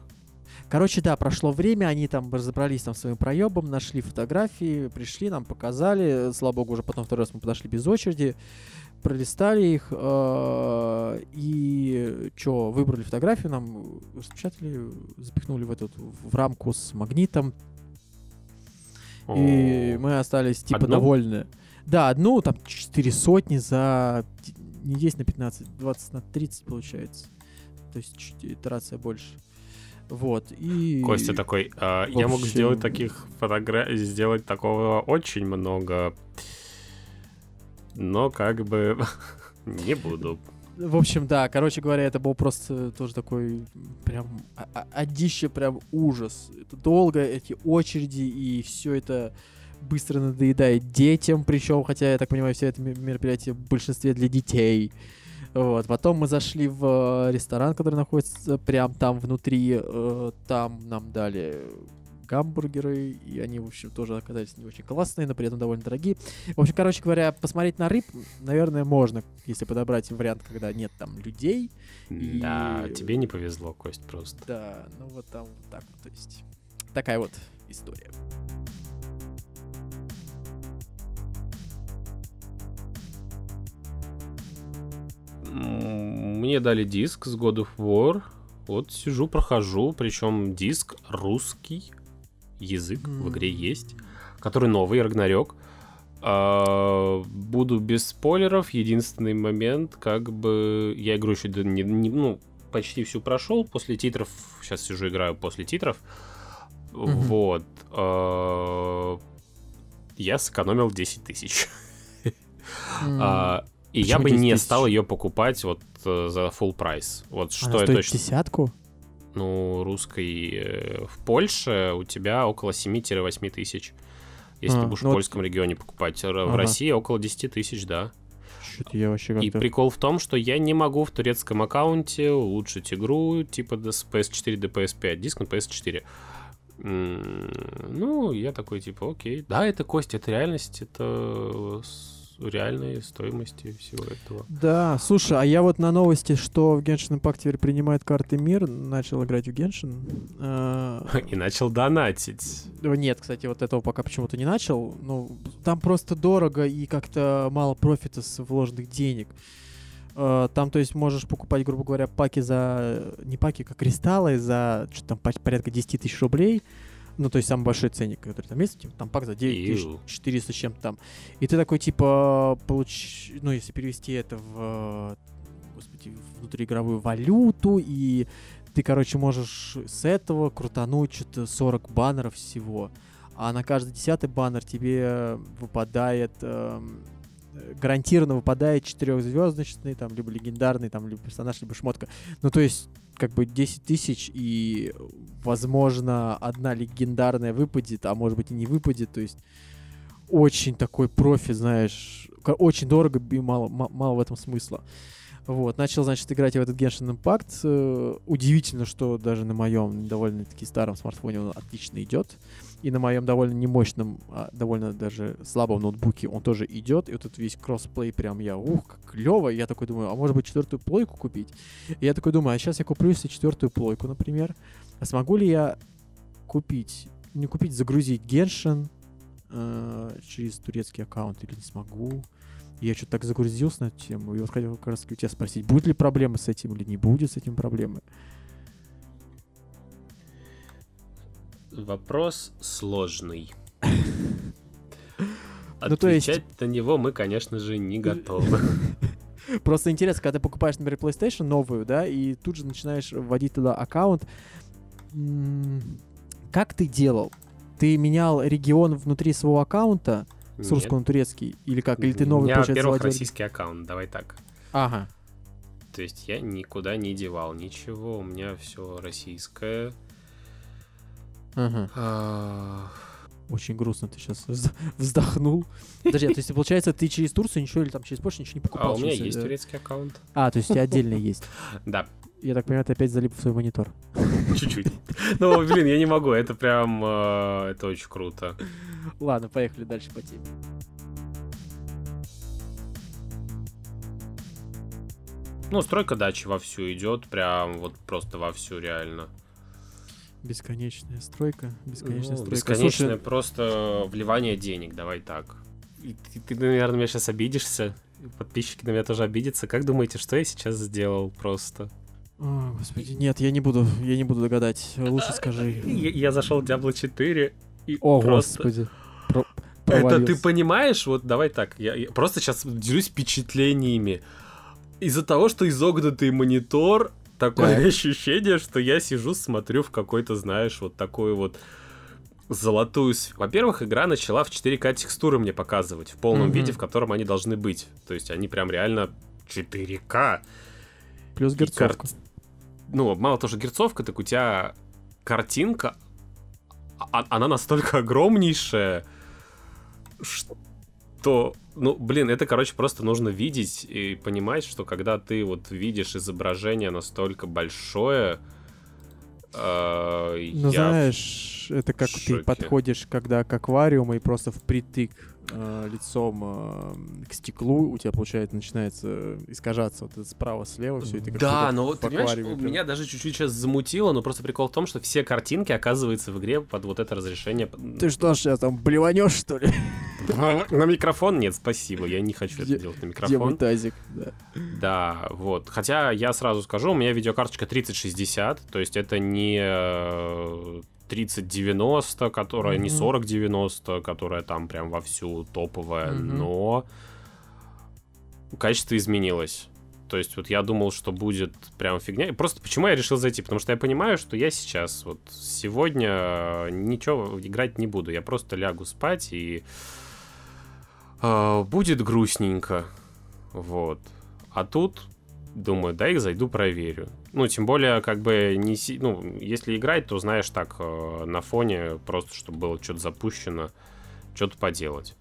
Короче, да, прошло время, они там разобрались там своим проебом, нашли фотографии, пришли, нам показали. Слава богу, уже потом второй раз мы подошли без очереди, пролистали их э, и что, выбрали фотографию, нам распечатали, запихнули в эту в рамку с магнитом, и О, мы остались типа Одну? довольны. Да, одну, там 4 сотни за не 10 на 15, 20 на 30 получается. То есть итерация больше. Вот, и... Костя такой, «А, в я мог общем- сделать таких фотографий, сделать такого очень много, но как бы [laughs] не буду. В общем, да, короче говоря, это был просто тоже такой прям одище, прям ужас. Это долго, эти очереди, и все это быстро надоедает детям, причем, хотя, я так понимаю, все это ме- мероприятие в большинстве для детей. Вот. Потом мы зашли в э, ресторан, который находится прям там внутри. э, Там нам дали гамбургеры, и они, в общем, тоже оказались не очень классные, но при этом довольно дорогие. В общем, короче говоря, посмотреть на рыб, наверное, можно, если подобрать вариант, когда нет там людей. И- Да, тебе не повезло, Кость, просто. Да, ну вот там вот так то есть такая вот история. Мне дали диск с God of War. Вот сижу, прохожу, причем диск русский язык в игре есть, который новый, Рагнарёк. А, буду без спойлеров. Единственный момент, как бы я игру еще не, не- ну, почти всю прошел. После титров, сейчас сижу играю после титров. Мгм. Вот. а, я сэкономил 10 тысяч. [laughs] М, А, и я Почему бы 10 не тысяч? стал ее покупать вот э, за full прайс. Вот она что я стоит точно... десятку? Ну, русской э, в Польше у тебя около 7-8 тысяч. Если А, ты будешь ну в вот- польском регионе покупать. Р- В Ага. России около 10 тысяч, да. Что-то я вообще И как-то... прикол в том, что я не могу в турецком аккаунте улучшить игру типа с PS4 до PS5, диск на PS4. М, Ну, я такой, типа, окей. Да, это кость, это реальность, это реальные стоимости всего этого. Да, слушай, а я вот на новости, что в Genshin Impact теперь принимает карты мир, начал играть в Genshin. А, [laughs] И начал донатить. Нет, кстати, вот этого пока почему-то не начал. Ну, там просто дорого и как-то мало профита с вложенных денег. А, Там, то есть, можешь покупать, грубо говоря, паки за... Не паки, как кристаллы за что там по- порядка 10 тысяч рублей. Ну, то есть, самый большой ценник, который там есть. типа, Там пак за 9400 с чем-то там. И ты такой, типа, получ... Ну, если перевести это в... Господи, внутриигровую валюту, и ты, короче, можешь с этого крутануть что-то 40 баннеров всего. А на каждый десятый баннер тебе выпадает... эм, гарантированно выпадает четырехзвездочный, там, либо легендарный, там, либо персонаж, либо шмотка. Ну, то есть, как бы 10 тысяч, и, возможно, одна легендарная выпадет, а может быть и не выпадет. То есть, очень такой профи, знаешь, очень дорого и мало, ма- мало в этом смысла. Вот, начал, значит, играть в этот Genshin Impact. Э, Удивительно, что даже на моем довольно-таки старом смартфоне он отлично идет. И на моем довольно немощном, а довольно даже слабом ноутбуке он тоже идет. И вот этот весь кроссплей прям я, ух, как клево. Я такой думаю, а может быть четвертую плойку купить? И я такой думаю, а сейчас я куплю себе четвертую плойку, например. А смогу ли я купить, не купить, загрузить Genshin э, через турецкий аккаунт или не смогу? Я что-то так загрузился на эту тему, и вот хотел как раз у тебя спросить, будет ли проблемы с этим или не будет с этим проблемы? Вопрос сложный. [laughs] Ну, то есть- Отвечать на него мы, конечно же, не готовы. [laughs] Просто интересно, когда ты покупаешь, например, PlayStation новую, да, и тут же начинаешь вводить туда аккаунт, как ты делал? Ты менял регион внутри своего аккаунта с русского на турецкий? Или как? Или ты У новый, меня, получается, во-первых, заводил? российский аккаунт, давай так. Ага. То есть я никуда не девал ничего, у меня все российское. А, Очень грустно ты сейчас вздохнул. Подожди, а то есть, получается, ты через Турцию ничего или там через Польшу ничего не покупал? А у меня через, есть турецкий аккаунт. А, то есть у тебя отдельно есть. [laughs] Да, Я так понимаю, ты опять залип в свой монитор. [laughs] чуть-чуть. Ну, блин, я не могу, это прям, э, это очень круто. Ладно, поехали дальше по теме. Ну, стройка дачи вовсю идет, прям вот просто вовсю реально. Бесконечная стройка, бесконечная Ну, стройка. бесконечное Слушай, просто вливание денег, давай так. И ты, ты, наверное, меня сейчас обидишься. Подписчики на меня тоже обидятся. Как думаете, что я сейчас сделал просто? О, господи, нет, я не буду, я не буду догадать. Лучше скажи. [laughs] Я, я зашел в Diablo 4 и О, просто... господи. Про- Это ты понимаешь? Вот давай так, я, я просто сейчас делюсь впечатлениями. Из-за того, что изогнутый монитор, такое Так. ощущение, что я сижу, смотрю в какой-то, знаешь, вот такой вот золотую... Во-первых, игра начала в 4К текстуры мне показывать, в полном Мгм. виде, в котором они должны быть. То есть они прям реально 4К. Плюс И герцовка. кар- Ну, мало того, что герцовка, так у тебя картинка, а- она настолько [laughs] огромнейшая, что... Ну, блин, это, короче, просто нужно видеть и понимать, что когда ты вот видишь изображение настолько большое, э, Ну, я- знаешь, это как ты подходишь, когда к аквариуму и просто впритык э, лицом э, к стеклу, у тебя, получается, начинается искажаться вот это справа-слева, все это как Да, но в вот, понимаешь, прям. меня даже чуть-чуть сейчас замутило, но просто прикол в том, что все картинки оказываются в игре под вот это разрешение. Ты что, сейчас там блеванешь, что ли? [laughs] На микрофон нет, спасибо, я не хочу это делать на микрофон. тазик? Да. Да, вот. Хотя я сразу скажу, у меня видеокарточка 3060, то есть это не э, 3090, которая не Мгм. 4090, которая там прям вовсю топовая, Мгм. но качество изменилось. То есть вот я думал, что будет прям фигня. И Просто почему я решил зайти? Потому что я понимаю, что я сейчас вот сегодня э, ничего играть не буду. Я просто лягу спать и э, будет грустненько. Вот. А тут думаю, дай их зайду проверю. Ну, тем более, как бы, не ну, если играть, то, знаешь, так, э, на фоне, просто, чтобы было что-то запущено, что-то поделать.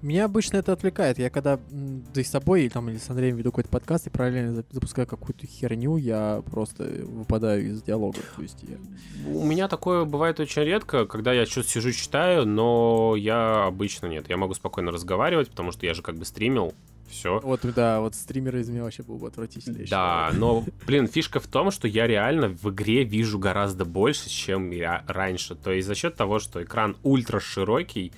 Меня обычно это отвлекает. Я когда да и с собой или, там, или с Андреем веду какой-то подкаст и параллельно за- запускаю какую-то херню, я просто выпадаю из диалога. То есть я... У меня такое бывает очень редко, когда я что-то сижу, читаю, но я обычно нет. Я могу спокойно разговаривать, потому что я же как бы стримил, все. Вот, да, вот стримеры из меня вообще был бы отвратительно. Да, но, блин, фишка в том, что я реально в игре вижу гораздо больше, чем я раньше. То есть за счет того, что экран ультра широкий,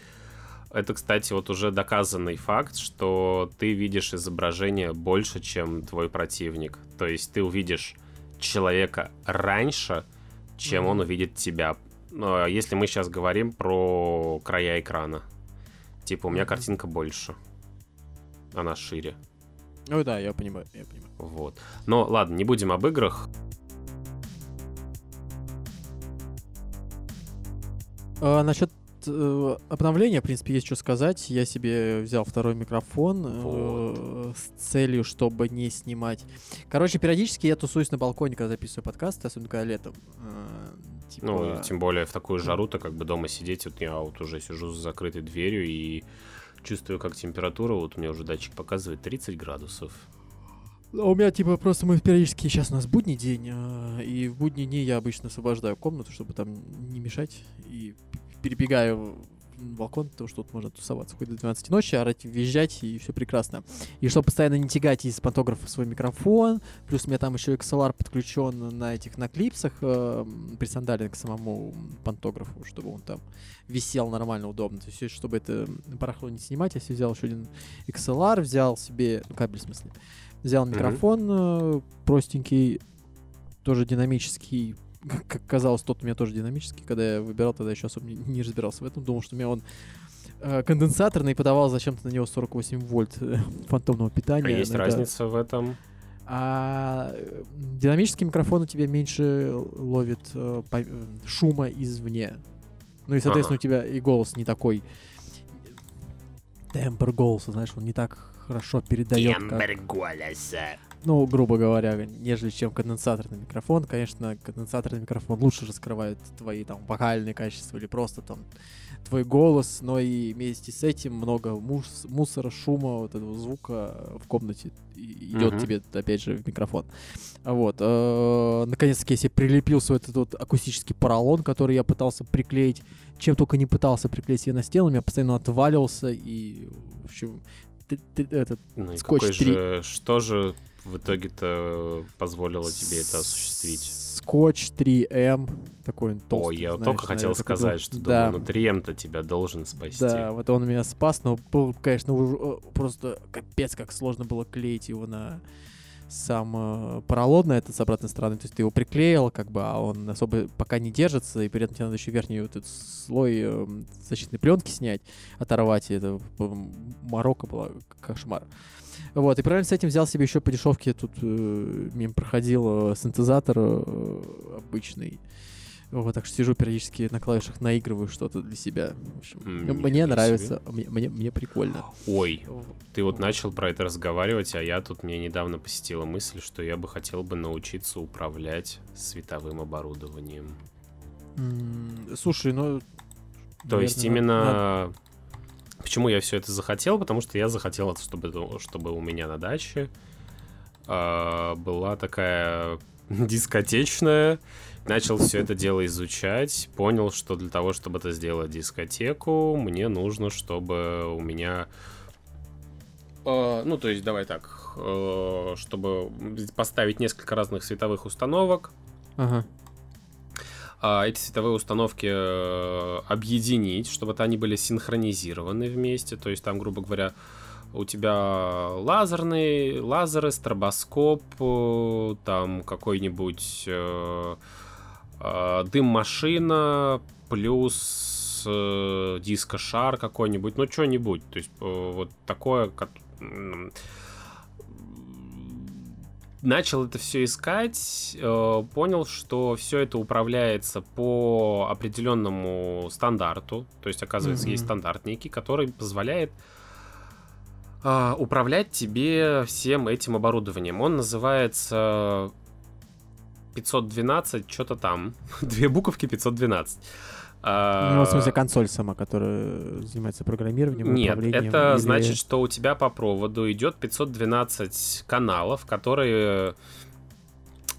это, кстати, вот уже доказанный факт, что ты видишь изображение больше, чем твой противник. То есть ты увидишь человека раньше, чем он Мгм. увидит тебя. Но если мы сейчас говорим про края экрана. Типа, у меня Мгм. картинка больше. Она шире. Ну да, я понимаю, я понимаю. Вот. Но ладно, не будем об играх. А, насчет э, обновления, в принципе, есть что сказать. Я себе взял второй микрофон э, с целью, чтобы не снимать. Короче, периодически я тусуюсь на балконе, когда записываю подкасты, особенно когда летом. Э, типа, Ну, тем более в такую жару-то как бы дома сидеть. Вот я вот уже сижу за закрытой дверью и чувствую, как температура, вот мне уже датчик показывает 30 градусов. А У меня, типа, просто мы периодически, сейчас у нас будний день, а, и в будние дни я обычно освобождаю комнату, чтобы там не мешать, и перебегаю балкон, потому что тут можно тусоваться хоть до 12 ночи, орать, визжать, и все прекрасно. И чтобы постоянно не тягать из пантографа свой микрофон, плюс у меня там еще XLR подключен на этих, на клипсах, э, присандален к самому пантографу, чтобы он там висел нормально, удобно. То есть, чтобы это барахло не снимать, я себе взял еще один XLR, взял себе, ну, кабель в смысле, взял микрофон э, простенький, тоже динамический, [laughs] как казалось, тот у меня тоже динамический. Когда я выбирал, тогда еще особо не, не разбирался в этом. Думал, что у меня он э, конденсаторный, подавал зачем-то на него 48 вольт э, [laughs] фантомного питания. А есть Но это- разница в этом? А э, динамический микрофон у тебя меньше ловит э, по- э, шума извне. Ну и, соответственно, Ага. у тебя и голос не такой... Тембр голоса, знаешь, он не так хорошо передает, как голоса. Ну, грубо говоря, нежели чем конденсаторный микрофон. Конечно, конденсаторный микрофон лучше раскрывает твои там вокальные качества или просто там твой голос, но и вместе с этим много мус- мусора, шума, вот этого звука в комнате идет Мгм. тебе, опять же, в микрофон. Вот. э, Наконец-таки я себе прилепил свой этот вот акустический поролон, который я пытался приклеить, чем только не пытался приклеить себе на стену, меня постоянно отваливался и, в общем, этот Ну Скотч какой три. же, что же в итоге-то позволило тебе это осуществить? Скотч 3М, такой он толстый. Ой, я знаешь, только хотел сказать, что да, думаю, ну 3М-то тебя должен спасти. да, вот он меня спас, но был, конечно, э, просто капец, как сложно было клеить его на сам э, поролон на этот с обратной стороны. То есть ты его приклеил, как бы, а он особо пока не держится, и при этом тебе надо еще верхний вот этот слой э, защитной пленки снять, оторвать, и это морока была кошмар. Вот, и параллельно с этим взял себе еще по дешевке, тут э, мимо проходил э, синтезатор э, обычный. Вот, так что сижу периодически на клавишах, наигрываю что-то для себя. В общем, М, мне нравится, мне, мне, мне прикольно. Ой, ты вот начал про это разговаривать, а я тут мне недавно посетила мысль, что я бы хотел бы научиться управлять световым оборудованием. М, Слушай, ну... То есть именно... надо- Почему я все это захотел? Потому что я захотел, чтобы, чтобы у меня на даче а, была такая [laughs] дискотечная. Начал все это дело изучать. Понял, что для того, чтобы это сделать дискотеку, мне нужно, чтобы у меня... а, ну, то есть, давай так, э, чтобы поставить несколько разных световых установок, Ага. Эти световые установки э, объединить, чтобы вот они были синхронизированы вместе. То есть там, грубо говоря, у тебя лазерный, лазеры, стробоскоп, э, там какой-нибудь э, дым-машина, плюс диско-шар какой-нибудь, ну что-нибудь. То есть вот такое... как- начал это все искать, э, понял, что все это управляется по определенному стандарту. То есть, оказывается, Мгм. есть стандарт некий, который позволяет а, управлять тебе всем этим оборудованием. Он называется 512, что-то там. [laughs] Две буковки 512. Ну, в смысле, А, консоль сама, которая занимается программированием, нет, управлением. это или- значит, что у тебя по проводу идет 512 каналов, которые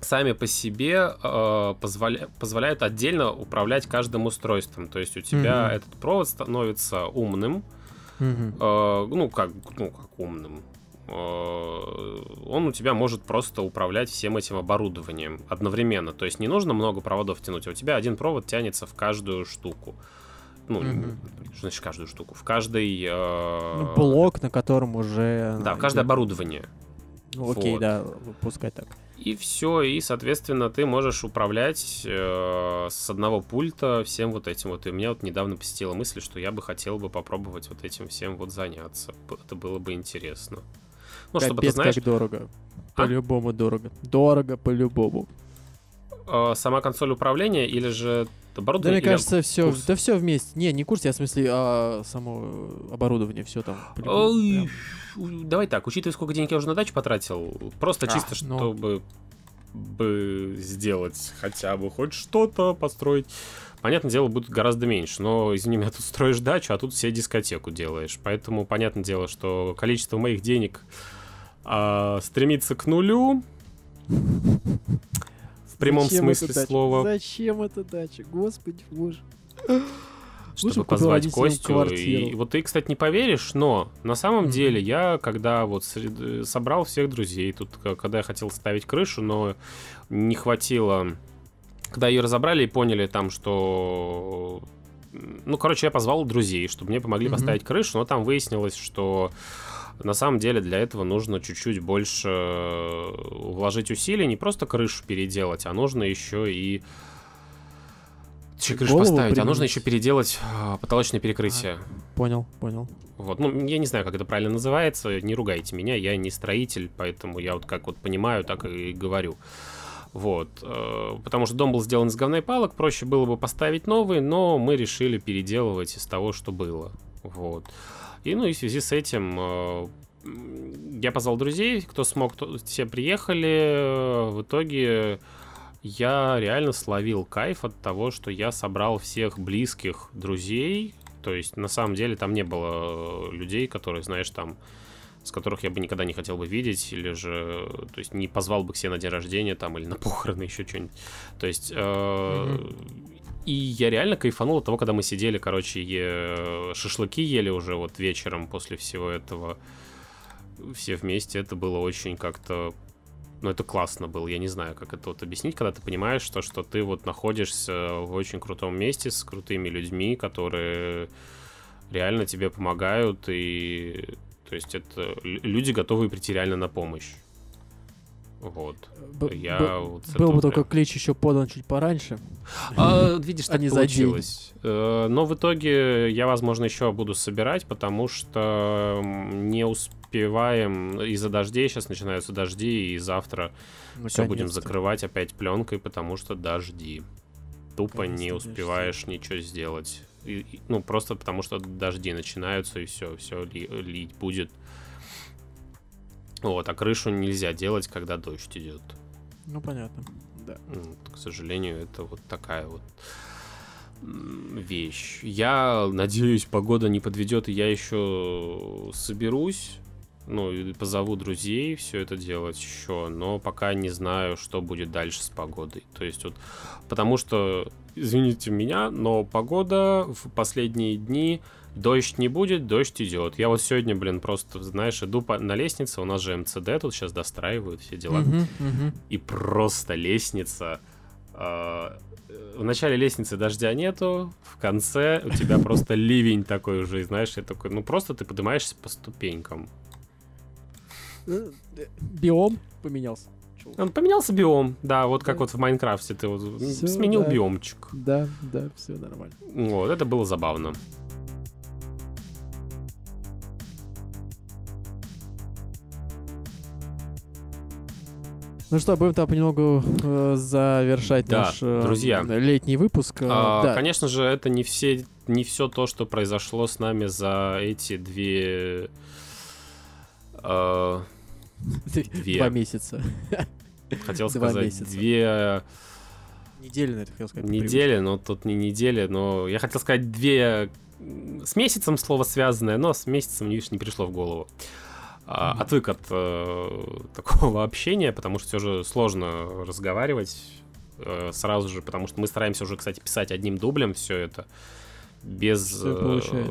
сами по себе э, позволя- позволяют отдельно управлять каждым устройством. То есть у тебя Мгм. этот провод становится умным, Мгм. э, ну как, ну как умным. Э, Он у тебя может просто управлять всем этим оборудованием одновременно. То есть не нужно много проводов тянуть, а у тебя один провод тянется в каждую штуку. Ну, что значит каждую штуку? В каждый... э, Ну, блок, на котором уже... Да, в каждое идет- оборудование. Ну, окей, Вот. да, пускай так. И все, и, соответственно, ты можешь управлять э, с одного пульта всем вот этим вот. И у меня вот недавно посетила мысль, что я бы хотел бы попробовать вот этим всем вот заняться. Это было бы интересно. Ну, чтобы ты Капец, знаешь, как дорого. А? По-любому дорого. Дорого по-любому. э, сама консоль управления или же Да, оборудование? мне или кажется, все, курс? да все вместе. Не, не курс, я в смысле, а само оборудование, все там. Ой, Давай так, учитывая, сколько денег я уже на дачу потратил, просто А, чисто, ну. чтобы бы сделать хотя бы хоть что-то, построить. Понятное дело, будет гораздо меньше, но, извини меня, [laughs] тут строишь дачу, а тут все дискотеку делаешь. Поэтому, понятное дело, что количество моих денег а, стремиться к нулю. В прямом Зачем смысле слова. Зачем эта дача? Господи боже. чтобы Лучше позвать Костю. И вот ты, кстати, не поверишь, но на самом Мгм. деле я, когда вот сред- собрал всех друзей, тут, когда я хотел ставить крышу, но не хватило... Когда ее разобрали и поняли там, что... Ну, короче, я позвал друзей, чтобы мне помогли Мгм. поставить крышу, но там выяснилось, что на самом деле для этого нужно чуть-чуть больше э, вложить усилий, не просто крышу переделать, а нужно еще и крышу Голову поставить, а применить. нужно еще переделать а, потолочное перекрытие. Понял, понял. Вот, ну, я не знаю, как это правильно называется, не ругайте меня, я не строитель, поэтому я вот как вот понимаю, так и говорю. Вот, э, потому что дом был сделан из говна палок, проще было бы поставить новый, но мы решили переделывать из того, что было. Вот. И, ну, и в связи с этим э, я позвал друзей, кто смог, кто, все приехали. В итоге я реально словил кайф от того, что я собрал всех близких друзей. То есть, на самом деле, там не было э, людей, которые, знаешь, там с которых я бы никогда не хотел бы видеть, или же, то есть, не позвал бы к себе на день рождения там, или на [laughs] похороны, еще что-нибудь. То есть, э, и я реально кайфанул от того, когда мы сидели, короче, е- шашлыки ели уже вот вечером после всего этого. Все вместе, это было очень как-то ну, это классно было, я не знаю, как это вот объяснить, когда ты понимаешь, что, что ты вот находишься в очень крутом месте с крутыми людьми, которые реально тебе помогают, и то есть это люди готовы прийти реально на помощь. Вот. Б- Я б- вот Был бы только клич еще подан чуть пораньше. А, видишь, так А не за день. получилось. Э, Но в итоге я, возможно, еще буду собирать, потому что не успеваем. Из-за дождей сейчас начинаются дожди, и завтра все будем закрывать опять пленкой, потому что дожди. Тупо не успеваешь ничего сделать. И- и- ну, просто потому что дожди начинаются, и все, все лить будет. Вот, а крышу нельзя делать, когда дождь идет. Ну, понятно. Да. Ну, вот, К сожалению, это вот такая вот вещь. Я надеюсь, погода не подведет, и я еще соберусь. Ну, и позову друзей все это делать еще, но пока не знаю, что будет дальше с погодой. То есть вот, потому что, извините меня, но погода в последние дни дождь не будет, дождь идет. Я вот сегодня, блин, просто, знаешь, иду по- на лестнице, у нас же МЦД тут сейчас достраивают все дела Мгм, мгм. и просто лестница. э, В начале лестницы дождя нету, в конце у тебя просто [laughs] ливень такой уже, знаешь, я такой, ну просто ты поднимаешься по ступенькам. Э, э, Биом поменялся. Он поменялся биом, да, вот как Да. вот в Майнкрафте ты вот м, Всё, сменил да. биомчик. Да, да, все нормально. Вот, это было забавно. Ну что, будем там понемногу э, завершать Да, наш э, друзья. летний выпуск. Э, А, да. Конечно же, это не все, не все то, что произошло с нами за эти две. э, две. Два месяца. хотел Два сказать, месяца. две Недели на это хотел сказать. недели, но тут не недели, но я хотел сказать две м, с месяцем слово связанное, но с месяцем, видишь, не пришло в голову. А, Мгм. Отвык от э, такого общения, потому что все же сложно разговаривать э, сразу же, потому что мы стараемся уже, кстати, писать одним дублем все это без Всё э,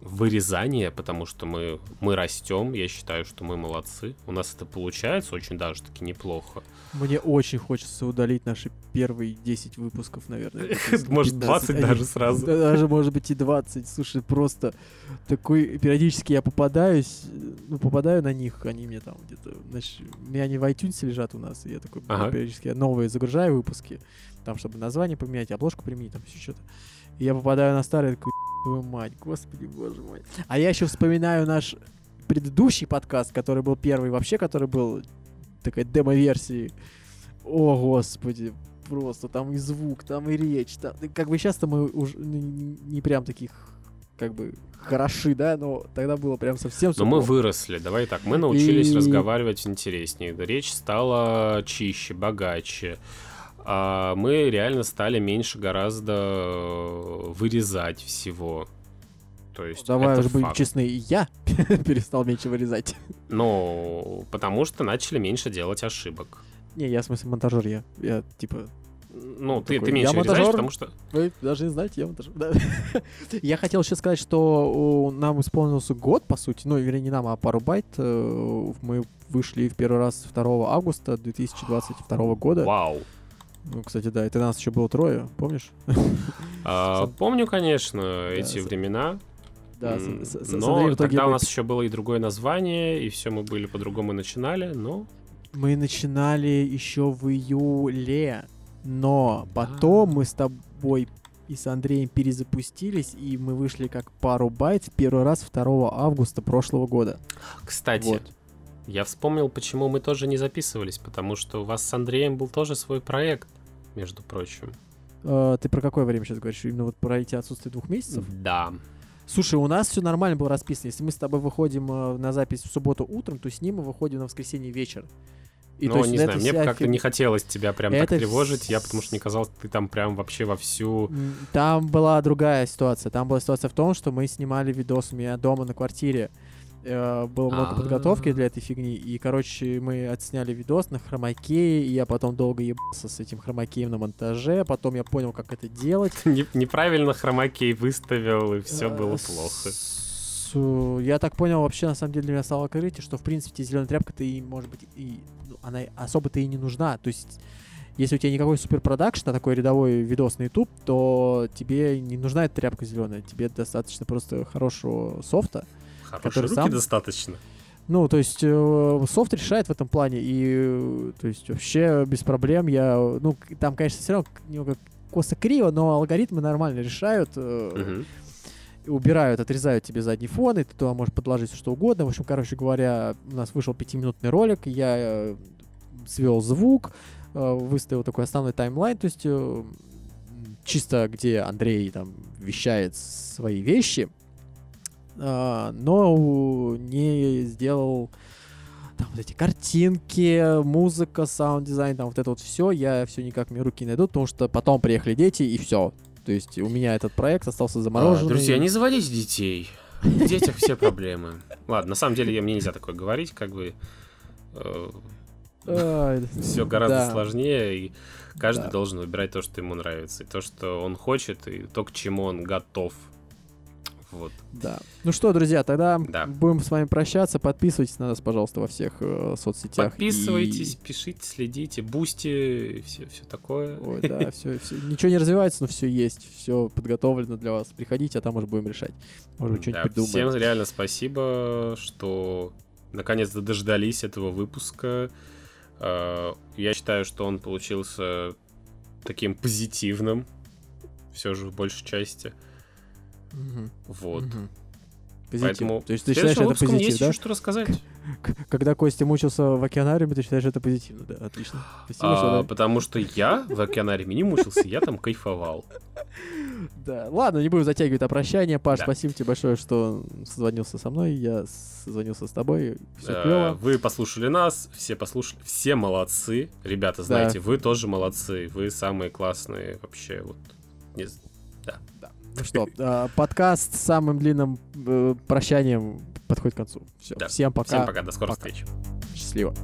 вырезания, потому что мы, мы растем, я считаю, что мы молодцы. У нас это получается очень даже таки неплохо. Мне очень хочется удалить наши первые 10 выпусков, наверное. [laughs] Может, 20 15. даже сразу. Да, Даже, может быть, и 20. Слушай, просто такой... Периодически я попадаюсь, ну, попадаю на них, они мне там где-то... Значит, у меня они в iTunes лежат у нас, и я такой периодически новые загружаю выпуски, там, чтобы название поменять, обложку применить, там еще что-то. И я попадаю на старые, такой, твою мать, господи, боже мой. А я еще вспоминаю наш предыдущий подкаст, который был первый вообще, который был такой демо-версии. О, господи, просто там и звук, там и речь. Там, как бы сейчас-то мы уже не, прям таких как бы хороши, да, но тогда было прям совсем Но мы выросли, давай так, мы научились И- разговаривать интереснее, речь стала чище, богаче. А мы реально стали меньше гораздо э, вырезать всего. То есть Давай уже будем честны, я [laughs] перестал меньше вырезать. Ну, потому что начали меньше делать ошибок. Не, я в смысле монтажер, я, я типа, Ну, ты, такой, ты меньше «Я вырезаешь, монтажер». потому что... вы должны знать, я монтажер. Да. [laughs] Я хотел еще сказать, что у- нам исполнился год, по сути, ну, вернее, не нам, а пару байт. Э, Мы вышли в первый раз 2 августа 2022 года. Вау. Ну, кстати, да, это нас еще было трое, помнишь? [laughs] А, помню, конечно, эти с- времена. Да, М, с- с- но итоге тогда у мы- нас еще было и другое название, и все мы были по-другому начинали, но... Мы начинали еще в июле, но потом мы с тобой и с Андреем перезапустились, и мы вышли как пару байт первый раз 2 августа прошлого года. Кстати, Вот. Я вспомнил, почему мы тоже не записывались, потому что у вас с Андреем был тоже свой проект, между прочим. Э, ты про какое время сейчас говоришь? Именно вот про эти отсутствие двух месяцев? Да. Слушай, у нас все нормально было расписано. Если мы с тобой выходим э, на запись в субботу утром, то с ним мы выходим на воскресенье вечер. И ну, не знаю, мне как-то фиг- не хотелось тебя прям Это так тревожить, я потому что не казалось, ты там прям вообще вовсю... Там была другая ситуация. Там была ситуация в том, что мы снимали видос у меня дома на квартире. Э, Было много А. подготовки для этой фигни. И, короче, мы отсняли видос на хромакее. И я потом долго ебался с этим хромакеем на монтаже. Потом я понял, как это делать. [laughs] Не- неправильно хромакей выставил, и все Э, было плохо. Я так понял, вообще, на самом деле, для меня стало открытие, что, в принципе, зеленая тряпка-то и, может быть, и ну, она особо-то и не нужна. То есть, если у тебя никакой суперпродакшн, а такой рядовой видос на YouTube, то тебе не нужна эта тряпка зеленая. Тебе достаточно просто хорошего софта. Хорошие руки сам- достаточно. Ну, то есть, э, софт решает в этом плане. И, то есть, вообще без проблем я... Ну, там, конечно, все равно немного косо-криво, но алгоритмы нормально решают. э, Мгм. убирают, отрезают тебе задний фон, и ты туда можешь подложить что угодно. В общем, короче говоря, у нас вышел пятиминутный ролик, я э, свел звук, э, выставил такой основной таймлайн, то есть э, чисто где Андрей там вещает свои вещи, но не сделал там вот эти картинки, музыка, саунд-дизайн, там вот это вот все, я все никак мне руки не найду, потому что потом приехали дети, и все. То есть у меня этот проект остался замороженный. А, друзья, не заводите детей. В детях все проблемы. Ладно, на самом деле я- мне нельзя такое говорить, как бы Ай, [laughs] все гораздо сложнее, и каждый должен выбирать то, что ему нравится, и то, что он хочет, и то, к чему он готов. Вот. Да. Ну что, друзья, тогда Да. будем с вами прощаться. Подписывайтесь на нас, пожалуйста, во всех э, соцсетях. Подписывайтесь, И- пишите, следите, бусти, все, все такое. Ой, да, все, Ничего не развивается, но все есть. Все подготовлено для вас. Приходите, а там уже будем решать. Может быть, Да, что-нибудь придумаем. всем реально спасибо, что наконец-то дождались этого выпуска. Э, Я считаю, что он получился таким позитивным, все же в большей части. Мгм, Вот. мгм. Позитив. Поэтому То есть ты считаешь это позитив, есть да? еще что рассказать. [laughs] Когда Костя мучился в океанариуме, ты считаешь это позитивно, да? Отлично. Спасибо, А, что потому что я в океанариуме не мучился, я там кайфовал. [laughs] Да, ладно, не будем затягивать прощание. Паш, Да. спасибо тебе большое, что созвонился со мной. Я созвонился с тобой. Все Э, клево. Вы послушали нас, все послушали, все молодцы. Ребята, знаете, вы тоже молодцы, вы самые классные вообще. Вот. Не з- Ну что, а, подкаст с самым длинным э, прощанием подходит к концу. Все, Да. всем пока. Всем пока, до скорых Пока. встреч. Счастливо.